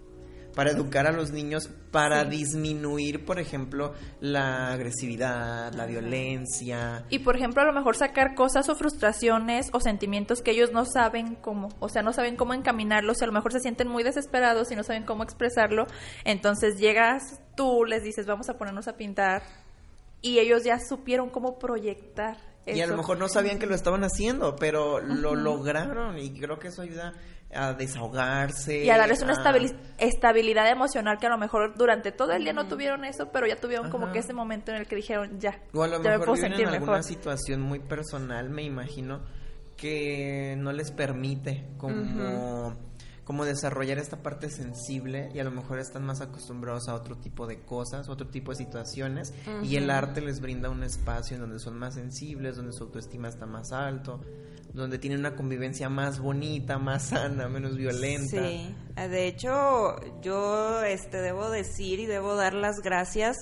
para educar a los niños, para disminuir, por ejemplo, la agresividad, la violencia. Y, por ejemplo, a lo mejor sacar cosas o frustraciones o sentimientos que ellos no saben cómo, o sea, no saben cómo encaminarlos, y a lo mejor se sienten muy desesperados y no saben cómo expresarlo. Entonces llegas tú, les dices, vamos a ponernos a pintar, y ellos ya supieron cómo proyectar. Y a lo mejor no sabían que lo estaban haciendo, pero lo lograron y creo que eso ayuda a desahogarse. Y a darles una estabilidad emocional que a lo mejor durante todo el día no tuvieron eso, pero ya tuvieron como que ese momento en el que dijeron, ya, o a lo mejor me en alguna situación muy personal, me imagino, que no les permite como como desarrollar esta parte sensible y a lo mejor están más acostumbrados a otro tipo de cosas, otro tipo de situaciones y el arte les brinda un espacio en donde son más sensibles, donde su autoestima está más alto, donde tienen una convivencia más bonita, más sana, menos violenta. Sí, de hecho yo este debo decir y debo dar las gracias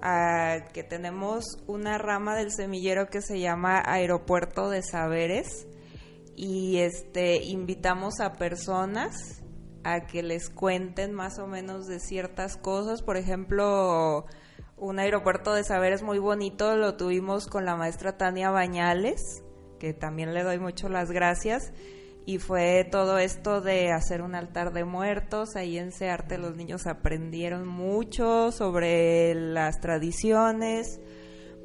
a que tenemos una rama del semillero que se llama Aeropuerto de Saberes y este invitamos a personas a que les cuenten más o menos de ciertas cosas, por ejemplo, un aeropuerto de saberes muy bonito lo tuvimos con la maestra Tania Bañales, que también le doy mucho las gracias y fue todo esto de hacer un altar de muertos. Ahí en arte los niños aprendieron mucho sobre las tradiciones,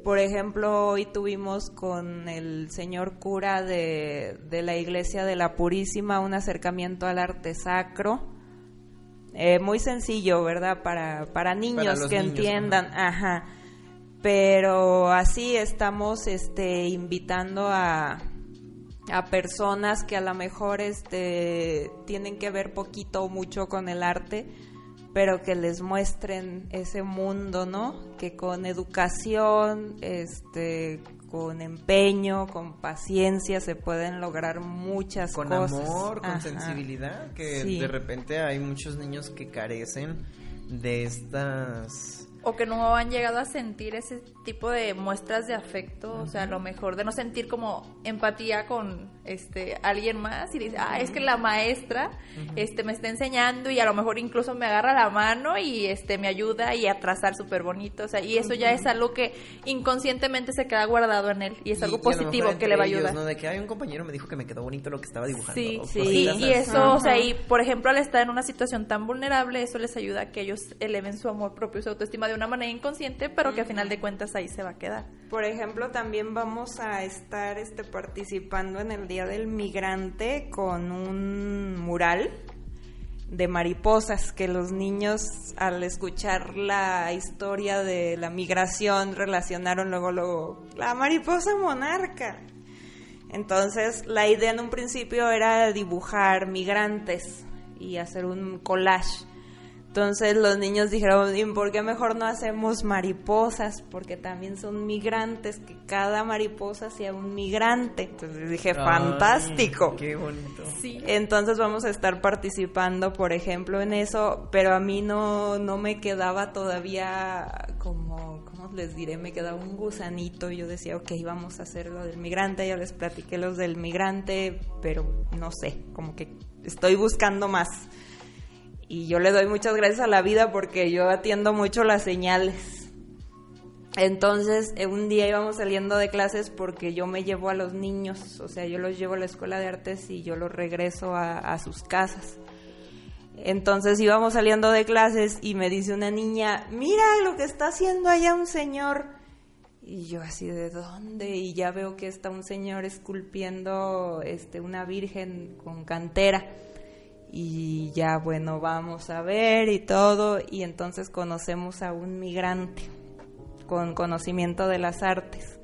por ejemplo, hoy tuvimos con el señor cura de, la iglesia de la Purísima un acercamiento al arte sacro. Eh, muy sencillo, ¿verdad? Para, para niños que entiendan. Ajá. Pero así estamos este, invitando a, a personas que a lo mejor este, tienen que ver poquito o mucho con el arte pero que les muestren ese mundo, ¿no? Que con educación, este, con empeño, con paciencia se pueden lograr muchas cosas. Con amor, con sensibilidad, que de repente hay muchos niños que carecen de estas o que no han llegado a sentir ese tipo de muestras de afecto, o sea, a lo mejor de no sentir como empatía con este alguien más y dice, ah, es que la maestra este me está enseñando y a lo mejor incluso me agarra la mano y este me ayuda y a trazar súper bonito, o sea, y eso ya es algo que inconscientemente se queda guardado en él y es algo positivo que le va a ayudar. ¿no? De que hay un compañero me dijo que me quedó bonito lo que estaba dibujando. Sí, sí, y eso, o sea, y por ejemplo, al estar en una situación tan vulnerable, eso les ayuda a que ellos eleven su amor propio, su autoestima de una manera inconsciente, pero que a final de cuentas ahí se va a quedar. Por ejemplo, también vamos a estar este, participando en el Día del Migrante con un mural de mariposas que los niños al escuchar la historia de la migración relacionaron luego luego la mariposa monarca. Entonces, la idea en un principio era dibujar migrantes y hacer un collage entonces los niños dijeron, ¿y por qué mejor no hacemos mariposas? Porque también son migrantes, que cada mariposa sea un migrante. Entonces dije, fantástico. Qué bonito. Sí. Entonces vamos a estar participando, por ejemplo, en eso, pero a mí no, no me quedaba todavía como, ¿cómo les diré? Me quedaba un gusanito. Yo decía, ok, vamos a hacer lo del migrante. Ya les platiqué los del migrante, pero no sé, como que estoy buscando más. Y yo le doy muchas gracias a la vida porque yo atiendo mucho las señales. Entonces, eh, un día íbamos saliendo de clases porque yo me llevo a los niños, o sea, yo los llevo a la escuela de artes y yo los regreso a, a sus casas. Entonces íbamos saliendo de clases y me dice una niña, mira lo que está haciendo allá un señor. Y yo así, ¿de dónde? Y ya veo que está un señor esculpiendo este, una virgen con cantera. Y ya, bueno, vamos a ver y todo. Y entonces conocemos a un migrante con conocimiento de las artes.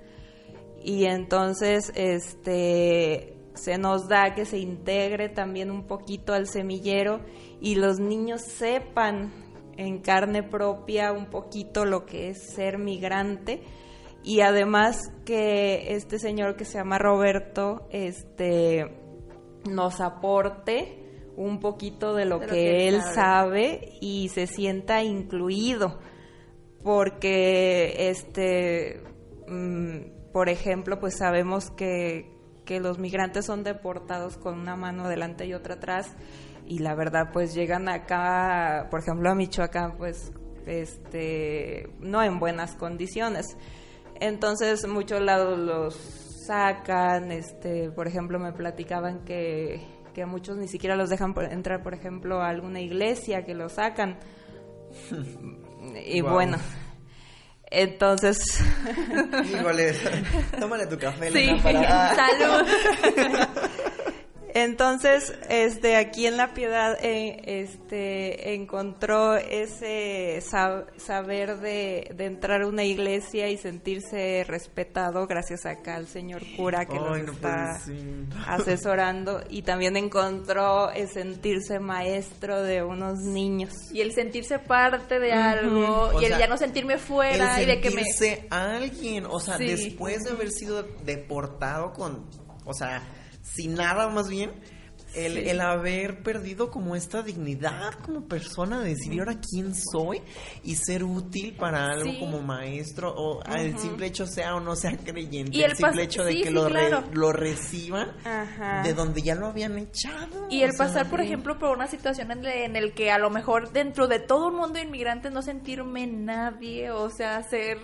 Y entonces, este, se nos da que se integre también un poquito al semillero y los niños sepan en carne propia un poquito lo que es ser migrante y además que este señor que se llama Roberto este nos aporte un poquito de lo, que, él sabe. y se sienta incluido porque este mm, por ejemplo pues sabemos que, que los migrantes son deportados con una mano delante y otra atrás y la verdad pues llegan acá, por ejemplo a Michoacán pues este no en buenas condiciones. Entonces muchos lados los sacan, este, por ejemplo me platicaban que, que a muchos ni siquiera los dejan entrar, por ejemplo, a alguna iglesia, que los sacan. y bueno, entonces. Híjole, tómale tu café, sí. para... Salud. Entonces, este, aquí en La Piedad, eh, este, encontró ese saber de, entrar a una iglesia y sentirse respetado gracias acá al señor cura que nos está asesorando. Y también encontró el sentirse maestro de unos niños. Y el sentirse parte de algo y el ya no sentirme fuera y de que me... alguien, o sea, después de haber sido deportado con, o sea sin nada más bien, el, el, haber perdido como esta dignidad como persona de decir ahora quién soy y ser útil para algo como maestro o el simple hecho sea o no sea creyente, y el, simple hecho de que lo, lo reciban de donde ya lo habían echado. Y el pasar, por ejemplo, por una situación en, en, el que a lo mejor dentro de todo un mundo de inmigrantes no sentirme nadie, o sea, ser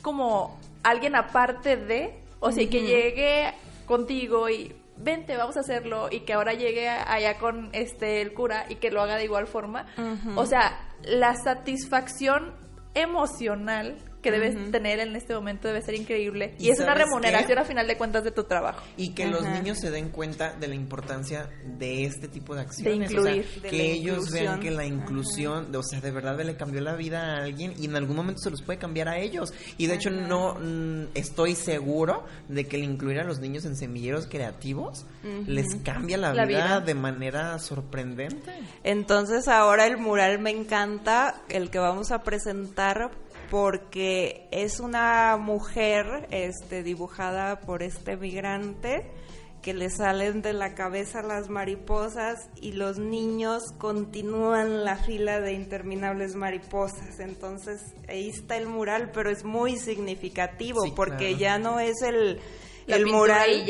como alguien aparte de, o sea, que llegue contigo y vente, vamos a hacerlo, y que ahora llegue allá con este el cura y que lo haga de igual forma. O sea, la satisfacción emocional que debes tener en este momento debe ser increíble. Y, es una remuneración a final de cuentas de tu trabajo. Y que los niños se den cuenta de la importancia de este tipo de acciones. De incluir. que ellos vean que la inclusión, o sea, de verdad le cambió la vida a alguien y en algún momento se los puede cambiar a ellos. Y de hecho no mm, estoy seguro de que el incluir a los niños en semilleros creativos les cambia la, vida, vida de manera sorprendente. Entonces ahora el mural me encanta, el que vamos a presentar porque es una mujer este, dibujada por este migrante que le salen de la cabeza las mariposas y los niños continúan la fila de interminables mariposas. Entonces ahí está el mural, pero es muy significativo porque ya no es el, el mural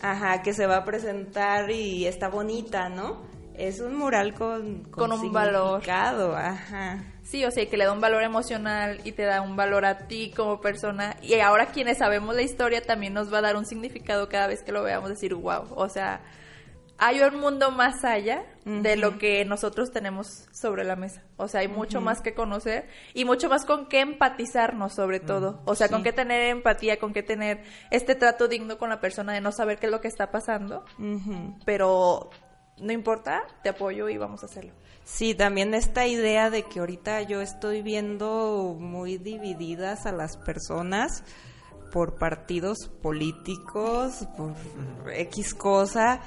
Ajá, que se va a presentar y está bonita, ¿no? Es un mural con, con, un valor. Ajá. Sí, o sea, que le da un valor emocional y te da un valor a ti como persona. Y ahora quienes sabemos la historia también nos va a dar un significado cada vez que lo veamos, decir, wow, o sea, hay un mundo más allá de lo que nosotros tenemos sobre la mesa. O sea, hay mucho más que conocer y mucho más con qué empatizarnos sobre todo. O sea, con qué tener empatía, con qué tener este trato digno con la persona de no saber qué es lo que está pasando. Pero no importa, te apoyo y vamos a hacerlo. Sí, también esta idea de que ahorita yo estoy viendo muy divididas a las personas por partidos políticos, por X cosa,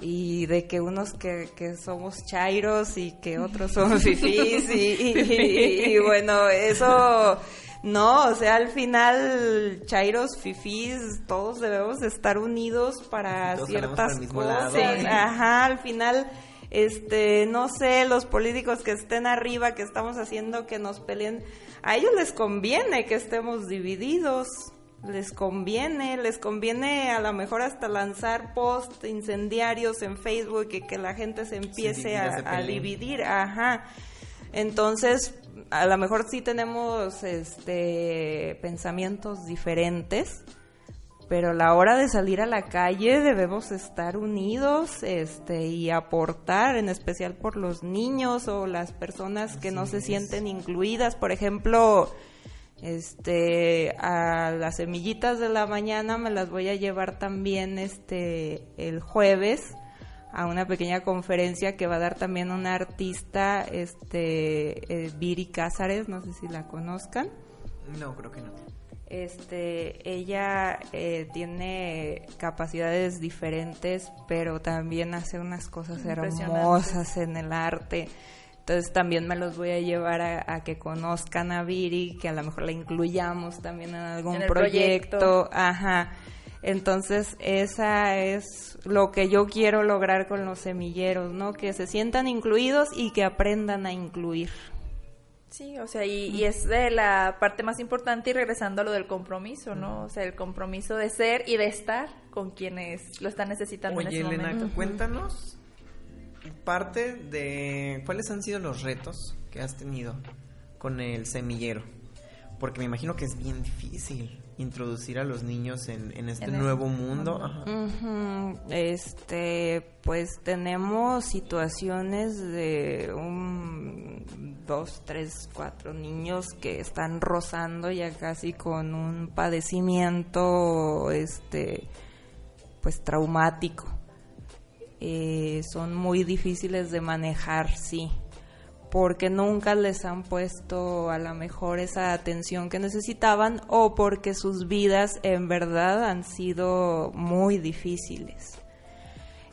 y de que unos que, somos chairos y que otros somos fifís, y, bueno, eso no, o sea, al final, chairos, fifís, todos debemos estar unidos para ciertas cosas. Ajá, al final este, no sé, los políticos que estén arriba, que estamos haciendo que nos peleen, a ellos les conviene que estemos divididos. les conviene, les conviene a lo mejor hasta lanzar posts incendiarios en Facebook y que la gente se empiece a, dividir, ajá. Entonces, a lo mejor sí tenemos este pensamientos diferentes, pero a la hora de salir a la calle debemos estar unidos este y aportar en especial por los niños o las personas que no se sienten incluidas. Por ejemplo este a las semillitas de la mañana me las voy a llevar también este el jueves a una pequeña conferencia que va a dar también una artista este eh, Viri Cázares no sé si la conozcan. No creo que no este, ella eh, tiene capacidades diferentes, pero también hace unas cosas hermosas en el arte. Entonces también me los voy a llevar a, que conozcan a Viri, que a lo mejor la incluyamos también en algún proyecto. proyecto. Ajá. Entonces, esa es lo que yo quiero lograr con los semilleros, ¿no? Que se sientan incluidos y que aprendan a incluir. Sí, o sea, y, es de la parte más importante y regresando a lo del compromiso, ¿no? O sea, el compromiso de ser y de estar con quienes lo están necesitando en ese Elena, cuéntanos parte de cuáles han sido los retos que has tenido con el semillero, porque me imagino que es bien difícil introducir a los niños en, este nuevo mundo. Este, pues tenemos situaciones de un, dos, tres, cuatro niños que están rozando ya casi con un padecimiento, este, pues traumático. Eh, son muy difíciles de manejar, sí porque nunca les han puesto a lo mejor esa atención que necesitaban o porque sus vidas en verdad han sido muy difíciles.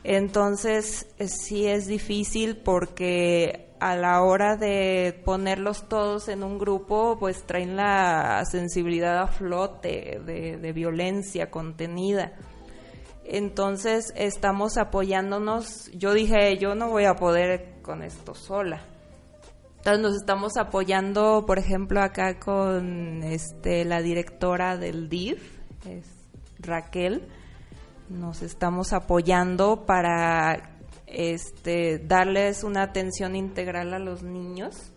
Entonces sí es difícil porque a la hora de ponerlos todos en un grupo pues traen la sensibilidad a flote de, de violencia contenida. Entonces estamos apoyándonos, yo dije yo no voy a poder con esto sola entonces nos estamos apoyando, por ejemplo, acá con este la directora del DIF, es Raquel. Nos estamos apoyando para este darles una atención integral a los niños,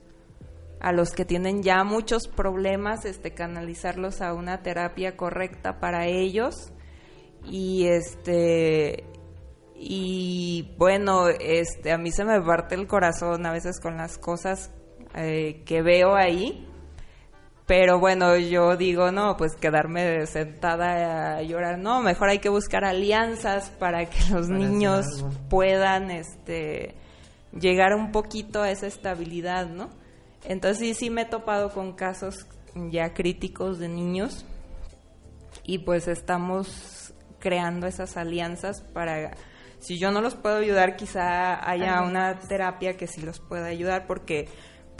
a los que tienen ya muchos problemas, este canalizarlos a una terapia correcta para ellos y este y bueno, este a mí se me parte el corazón a veces con las cosas eh, que veo ahí. Pero bueno, yo digo, no, pues quedarme sentada a llorar, no, mejor hay que buscar alianzas para que los niños puedan este, llegar un poquito a esa estabilidad, ¿no? Entonces sí, sí me he topado con casos ya críticos de niños y pues estamos creando esas alianzas para, si yo no los puedo ayudar, quizá haya una terapia que sí los pueda ayudar porque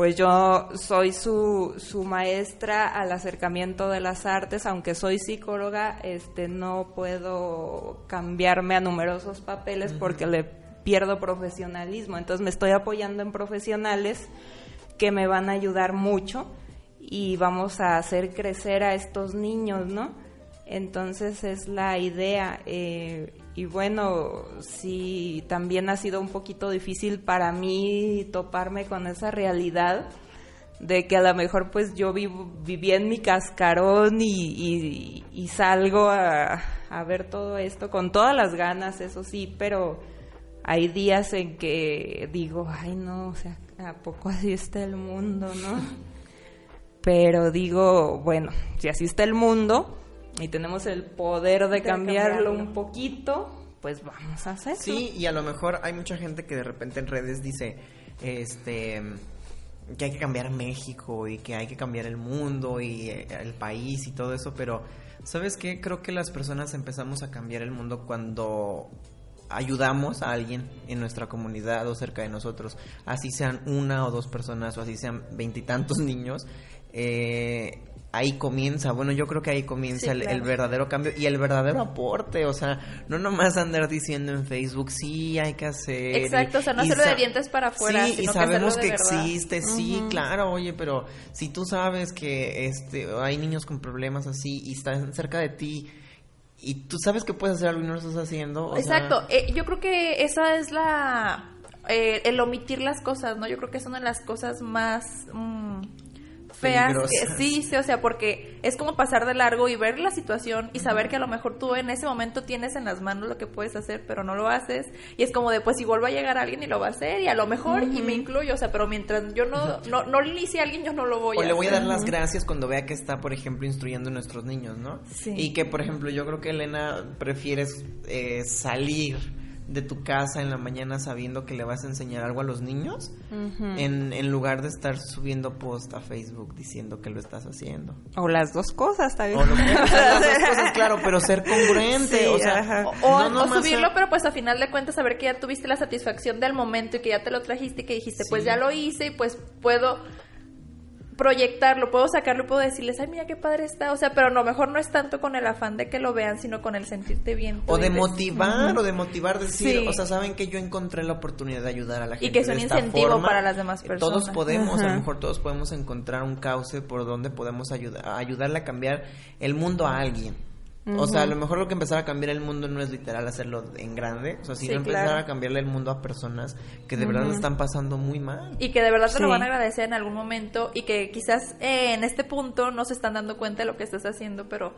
pues yo soy su, su maestra al acercamiento de las artes, aunque soy psicóloga, este no puedo cambiarme a numerosos papeles porque le pierdo profesionalismo. Entonces me estoy apoyando en profesionales que me van a ayudar mucho y vamos a hacer crecer a estos niños, ¿no? Entonces es la idea. Eh, y bueno, sí, también ha sido un poquito difícil para mí toparme con esa realidad de que a lo mejor pues yo vivo, viví en mi cascarón y, salgo a, a, ver todo esto con todas las ganas, eso sí, pero hay días en que digo, ay no, o sea, ¿a poco así está el mundo, no? Pero digo, bueno, si así está el mundo, y tenemos el poder de, cambiarlo, un poquito, pues vamos a hacerlo. Sí, y a lo mejor hay mucha gente que de repente en redes dice, este que hay que cambiar México y que hay que cambiar el mundo y eh, el país y todo eso, pero ¿sabes qué? Creo que las personas empezamos a cambiar el mundo cuando ayudamos a alguien en nuestra comunidad o cerca de nosotros, así sean una o dos personas o así sean veintitantos niños, eh, ahí comienza, bueno, yo creo que ahí comienza el, verdadero cambio y el verdadero aporte, o sea, no nomás andar diciendo en Facebook, sí, hay que hacer. Exacto, o sea, no hacerlo de dientes para afuera. Sí, y sabemos que, existe, sí, claro, oye, pero si tú sabes que este hay niños con problemas así y están cerca de ti y tú sabes que puedes hacer algo y no lo estás haciendo. Exacto, eh, yo creo que esa es la... Eh, el omitir las cosas, ¿no? Yo creo que es una de las cosas más... Mm, feas. sí, sí, o sea, porque es como pasar de largo y ver la situación y saber que a lo mejor tú en ese momento tienes en las manos lo que puedes hacer, pero no lo haces. Y es como de, pues igual va a llegar alguien y lo va a hacer y a lo mejor, y me incluyo, o sea, pero mientras yo no, no, no le inicie a alguien, yo no lo voy a hacer. O le voy a dar las gracias cuando vea que está, por ejemplo, instruyendo a nuestros niños, ¿no? Sí. Y que, por ejemplo, yo creo que Elena prefieres eh, salir de tu casa en la mañana sabiendo que le vas a enseñar algo a los niños en, en, lugar de estar subiendo post a Facebook diciendo que lo estás haciendo. O las dos cosas, está bien. O las dos cosas, claro, pero ser congruente. o sea, o, subirlo, pero pues a final de cuentas saber que ya tuviste la satisfacción del momento y que ya te lo trajiste y que dijiste, pues ya lo hice y pues puedo proyectarlo, puedo sacarlo, puedo decirles, ay, mira qué padre está, o sea, pero no, mejor no es tanto con el afán de que lo vean, sino con el sentirte bien. O de motivar, o de motivar, decir, o sea, saben que yo encontré la oportunidad de ayudar a la gente. Y que es un incentivo para las demás personas. Todos podemos, a lo mejor todos podemos encontrar un cauce por donde podemos ayudar, ayudarle a cambiar el mundo a alguien. O sea, a lo mejor lo que empezar a cambiar el mundo no es literal hacerlo en grande, o sea, sino empezar a cambiarle el mundo a personas que de verdad lo están pasando muy mal. Y que de verdad te lo van a agradecer en algún momento y que quizás eh, en este punto no se están dando cuenta de lo que estás haciendo, pero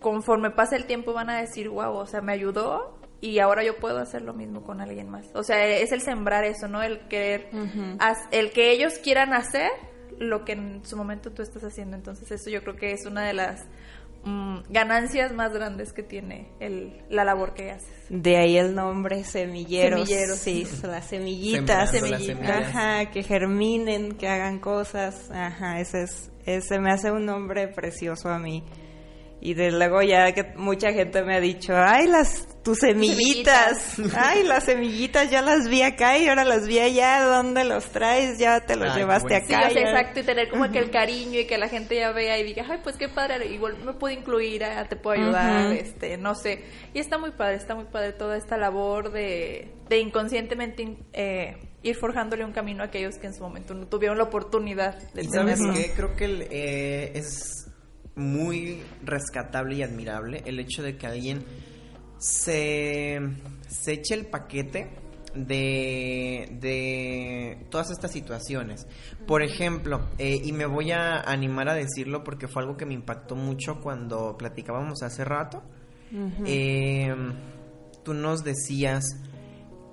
conforme pase el tiempo van a decir, wow, o sea, me ayudó y ahora yo puedo hacer lo mismo con alguien más. O sea, es el sembrar eso, ¿no? El querer, el que ellos quieran hacer lo que en su momento tú estás haciendo. Entonces eso yo creo que es una de las Mm, ganancias más grandes que tiene el, la labor que haces. De ahí el nombre semilleros. Semilleros. Sí, las semillitas. Ajá, que germinen, que hagan cosas. Ajá, ese, es, ese me hace un nombre precioso a mí. Y de luego ya que mucha gente me ha dicho, ay, las tus semillitas, ay, las semillitas ya las vi acá y ahora las vi allá, ¿dónde los traes? Ya te los llevaste acá. Sí, exacto, y tener como que el cariño y que la gente ya vea y diga, ay, pues qué padre, igual me puedo incluir, ah, te puedo ayudar, este, no sé. Y está muy padre, está muy padre toda esta labor de, de inconscientemente eh, ir forjándole un camino a aquellos que en su momento no tuvieron la oportunidad de ¿Y ¿Sabes qué? Creo que eh, es muy rescatable y admirable el hecho de que alguien se, se eche el paquete de, de todas estas situaciones. Por ejemplo, eh, y me voy a animar a decirlo porque fue algo que me impactó mucho cuando platicábamos hace rato. Eh, tú nos decías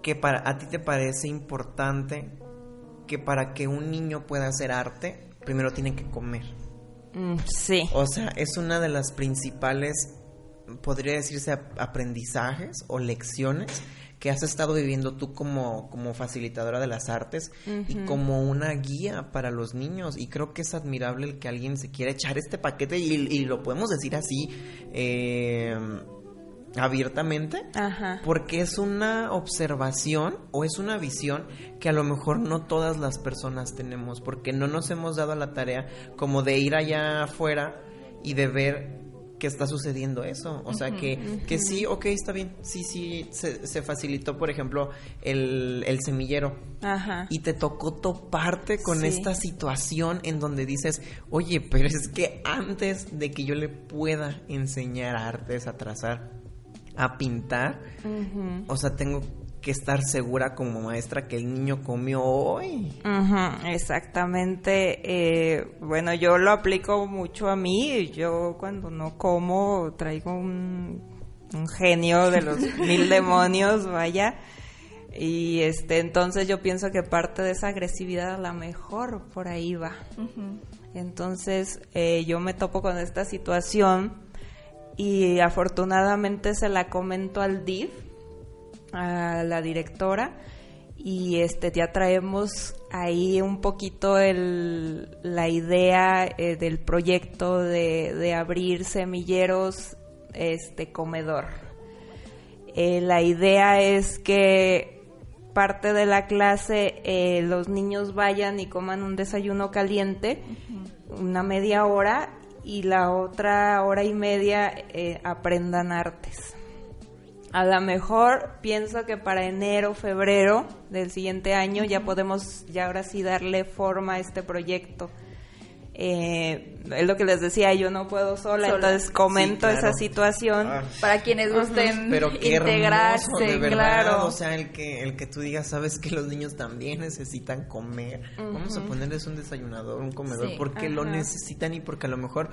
que para a ti te parece importante que para que un niño pueda hacer arte, primero tiene que comer. Mm, sí. O sea, es una de las principales, podría decirse, aprendizajes o lecciones que has estado viviendo tú como, como facilitadora de las artes y como una guía para los niños. Y creo que es admirable el que alguien se quiera echar este paquete y, y lo podemos decir así. Eh, abiertamente, porque es una observación o es una visión que a lo mejor no todas las personas tenemos, porque no nos hemos dado la tarea como de ir allá afuera y de ver que está sucediendo eso. O sea, que, que sí, ok, está bien. Sí, sí, se, facilitó, por ejemplo, el, el semillero. Ajá. Y te tocó toparte con esta situación en donde dices, oye, pero es que antes de que yo le pueda enseñar artes a trazar, a pintar, o sea, tengo que estar segura como maestra que el niño comió hoy. exactamente. Eh, bueno, yo lo aplico mucho a mí. Yo cuando no como traigo un, genio de los mil demonios, vaya. Y este, entonces yo pienso que parte de esa agresividad a la mejor por ahí va. Entonces eh, yo me topo con esta situación y afortunadamente se la comento al DIF, a la directora, y este ya traemos ahí un poquito el, la idea eh, del proyecto de, abrir semilleros este comedor. Eh, la idea es que parte de la clase eh, los niños vayan y coman un desayuno caliente, una media hora, y la otra hora y media eh, aprendan artes. A lo mejor pienso que para enero, febrero del siguiente año ya podemos ya ahora sí darle forma a este proyecto. Eh, es lo que les decía, yo no puedo sola, entonces comento esa situación. Ah. Para quienes gusten Pero qué integrarse, hermoso, de verdad. claro. O sea, el que, el que tú digas, sabes que los niños también necesitan comer. Vamos a ponerles un desayunador, un comedor, Sí. porque lo necesitan y porque a lo mejor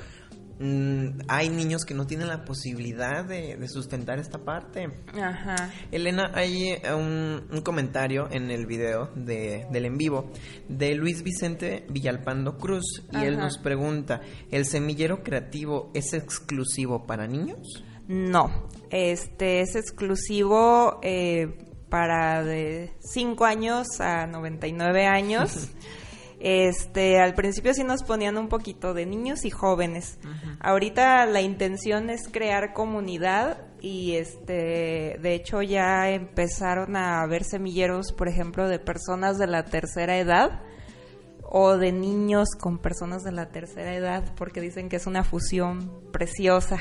mm, hay niños que no tienen la posibilidad de, de sustentar esta parte. Ajá. Elena, hay eh, un, un comentario en el video de, del en vivo de Luis Vicente Villalpando Cruz y él nos pregunta, ¿el semillero creativo es exclusivo para niños? No, este es exclusivo eh, para de 5 años a 99 años. Este, al principio sí nos ponían un poquito de niños y jóvenes. Ahorita la intención es crear comunidad y este, de hecho ya empezaron a haber semilleros, por ejemplo, de personas de la tercera edad o de niños con personas de la tercera edad, porque dicen que es una fusión preciosa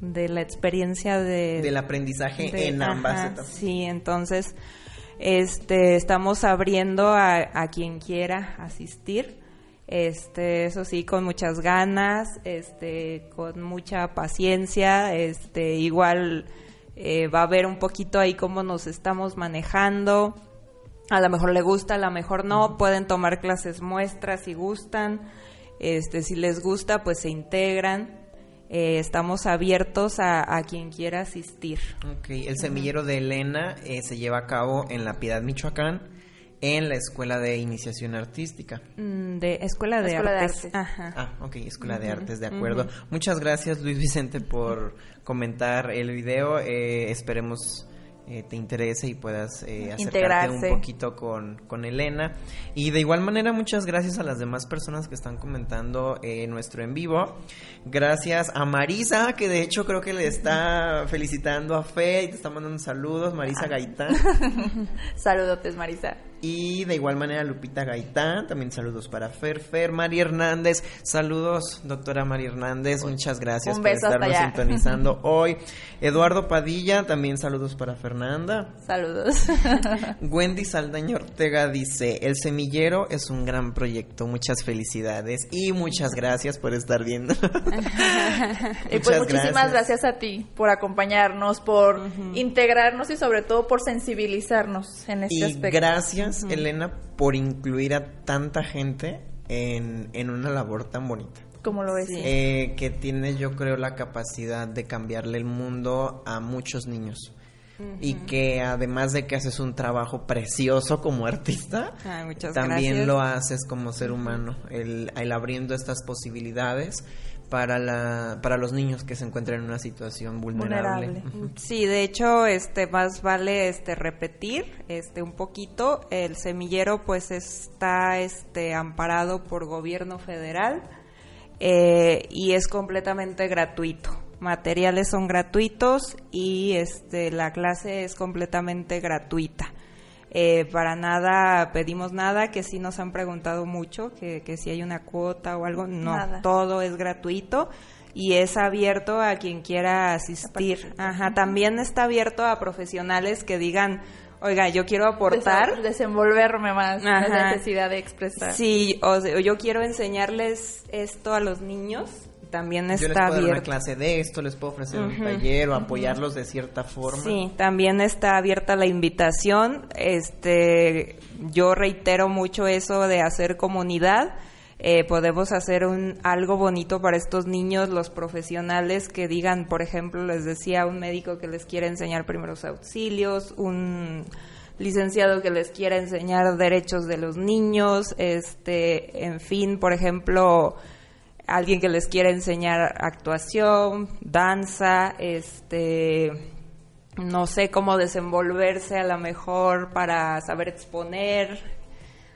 de la experiencia de, Del aprendizaje de- en ambas ajá, etapas. Sí, entonces este estamos abriendo a, a quien quiera asistir. Este, eso sí, con muchas ganas, este, con mucha paciencia, este, igual eh, va a ver un poquito ahí cómo nos estamos manejando. A lo mejor le gusta, a lo mejor no. Pueden tomar clases muestras si gustan. Este, si les gusta, pues se integran. Eh, estamos abiertos a, a quien quiera asistir. Ok, el semillero de Elena eh, se lleva a cabo en La Piedad, Michoacán, en la Escuela de Iniciación Artística. Mm, De Escuela de Escuela de Artes. Artes. Ajá. Ah, ok, Escuela de Artes, de acuerdo. Muchas gracias Luis Vicente por comentar el video. Eh, esperemos eh, te interese y puedas eh, acercarte Integrarse. un poquito con, con Elena. Y de igual manera, muchas gracias a las demás personas que están comentando eh, nuestro en vivo. Gracias a Marisa, que de hecho creo que le está felicitando a Fe y te está mandando saludos. Marisa Gaitán. Saludotes, Marisa. Y de igual manera Lupita Gaitán, también saludos para Fer, Fer, María Hernández, saludos doctora María Hernández, muchas gracias por estarnos allá. sintonizando hoy. Eduardo Padilla, también saludos para Fernanda. Saludos. Wendy Saldaña Ortega dice, el semillero es un gran proyecto, muchas felicidades y muchas gracias por estar viendo. y pues muchísimas gracias. a ti por acompañarnos, por integrarnos y sobre todo por sensibilizarnos en este Y aspecto. gracias Elena por incluir a tanta gente en, en una labor tan bonita. Como lo. Sí. eh, que tiene yo creo la capacidad de cambiarle el mundo a muchos niños. Y que además de que haces un trabajo precioso como artista, Ay, también gracias. lo haces como ser humano, el, el abriendo estas posibilidades para, la, para los niños que se encuentran en una situación vulnerable. Sí, de hecho, este más vale este repetir este un poquito. El semillero pues está este amparado por gobierno federal eh, y es completamente gratuito. Materiales son gratuitos y este la clase es completamente gratuita. Eh, para nada pedimos nada, que sí nos han preguntado mucho, que, que si hay una cuota o algo, no, Nada. todo es gratuito y es abierto a quien quiera asistir. Ajá, también está abierto a profesionales que digan, oiga, yo quiero aportar. Desenvolverme más, la Ajá. necesidad de expresar. Sí, o, sea, yo quiero enseñarles esto a los niños. También Yo les está puedo dar una abierto. clase de esto, les puedo ofrecer un taller o apoyarlos de cierta forma. Sí, también está abierta la invitación. Este, yo reitero mucho eso de hacer comunidad. Eh, podemos hacer un algo bonito para estos niños, los profesionales que digan, por ejemplo, les decía un médico que les quiere enseñar primeros auxilios, un licenciado que les quiera enseñar derechos de los niños, este, en fin, por ejemplo, alguien que les quiera enseñar actuación, danza, este, no sé cómo desenvolverse a lo mejor para saber exponer,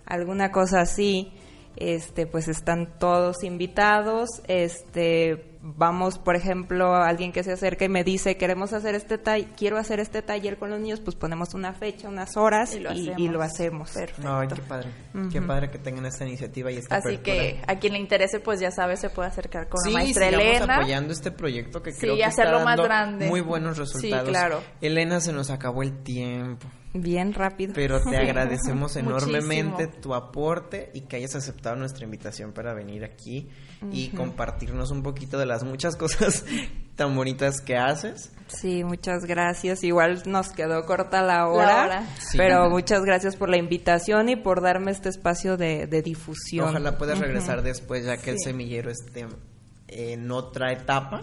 alguna cosa así, este, pues están todos invitados, este, vamos, por ejemplo, alguien que se acerca y me dice, queremos hacer este taller, quiero hacer este taller con los niños, pues ponemos una fecha, unas horas y lo hacemos. Perfecto. Ay, qué padre. Qué padre que tengan esta iniciativa y esta Así que a quien le interese, pues ya sabe, se puede acercar con la maestra Elena. apoyando este proyecto que creo que hacerlo está dando más grande. muy buenos resultados. Sí, claro. Elena, se nos acabó el tiempo. Bien rápido. Pero te agradecemos enormemente tu aporte y que hayas aceptado nuestra invitación para venir aquí y compartirnos un poquito de las muchas cosas tan bonitas que haces. Sí, muchas gracias. Igual nos quedó corta la hora, pero muchas gracias por la invitación y por darme este espacio de, difusión. Ojalá puedas regresar después ya que el semillero esté en otra etapa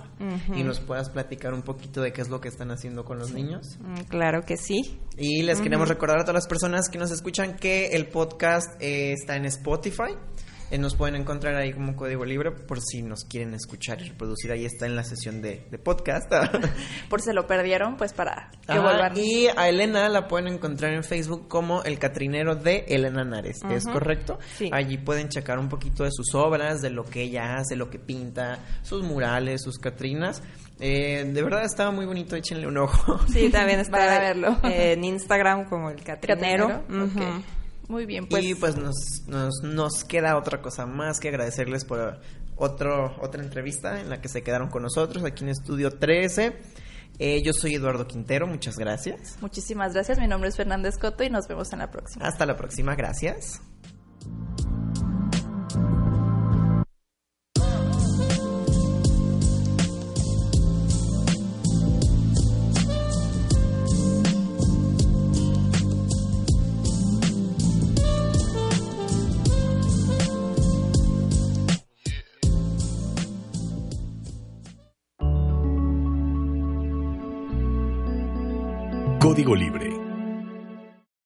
y nos puedas platicar un poquito de qué es lo que están haciendo con los niños. Mm, claro que sí. Y les queremos recordar a todas las personas que nos escuchan que el podcast eh, está en Spotify. Eh, nos pueden encontrar ahí como código libre por si nos quieren escuchar y reproducir. Ahí está en la sesión de, podcast. por si lo perdieron, pues para que vuelvan. Y a Elena la pueden encontrar en Facebook como el Catrinero de Elena Nares. ¿Es correcto? Sí. Allí pueden checar un poquito de sus obras, de lo que ella hace, lo que pinta, sus murales, sus Catrinas. Eh, de verdad estaba muy bonito, échenle un ojo. Sí, también está verlo. en Instagram como el Catrinero. Muy bien, pues. Y pues nos, nos, nos, queda otra cosa más que agradecerles por otro, otra entrevista en la que se quedaron con nosotros aquí en Estudio 13. Eh, yo soy Eduardo Quintero, muchas gracias. Muchísimas gracias, mi nombre es Fernández Coto y nos vemos en la próxima. Hasta la próxima, gracias. Código Libre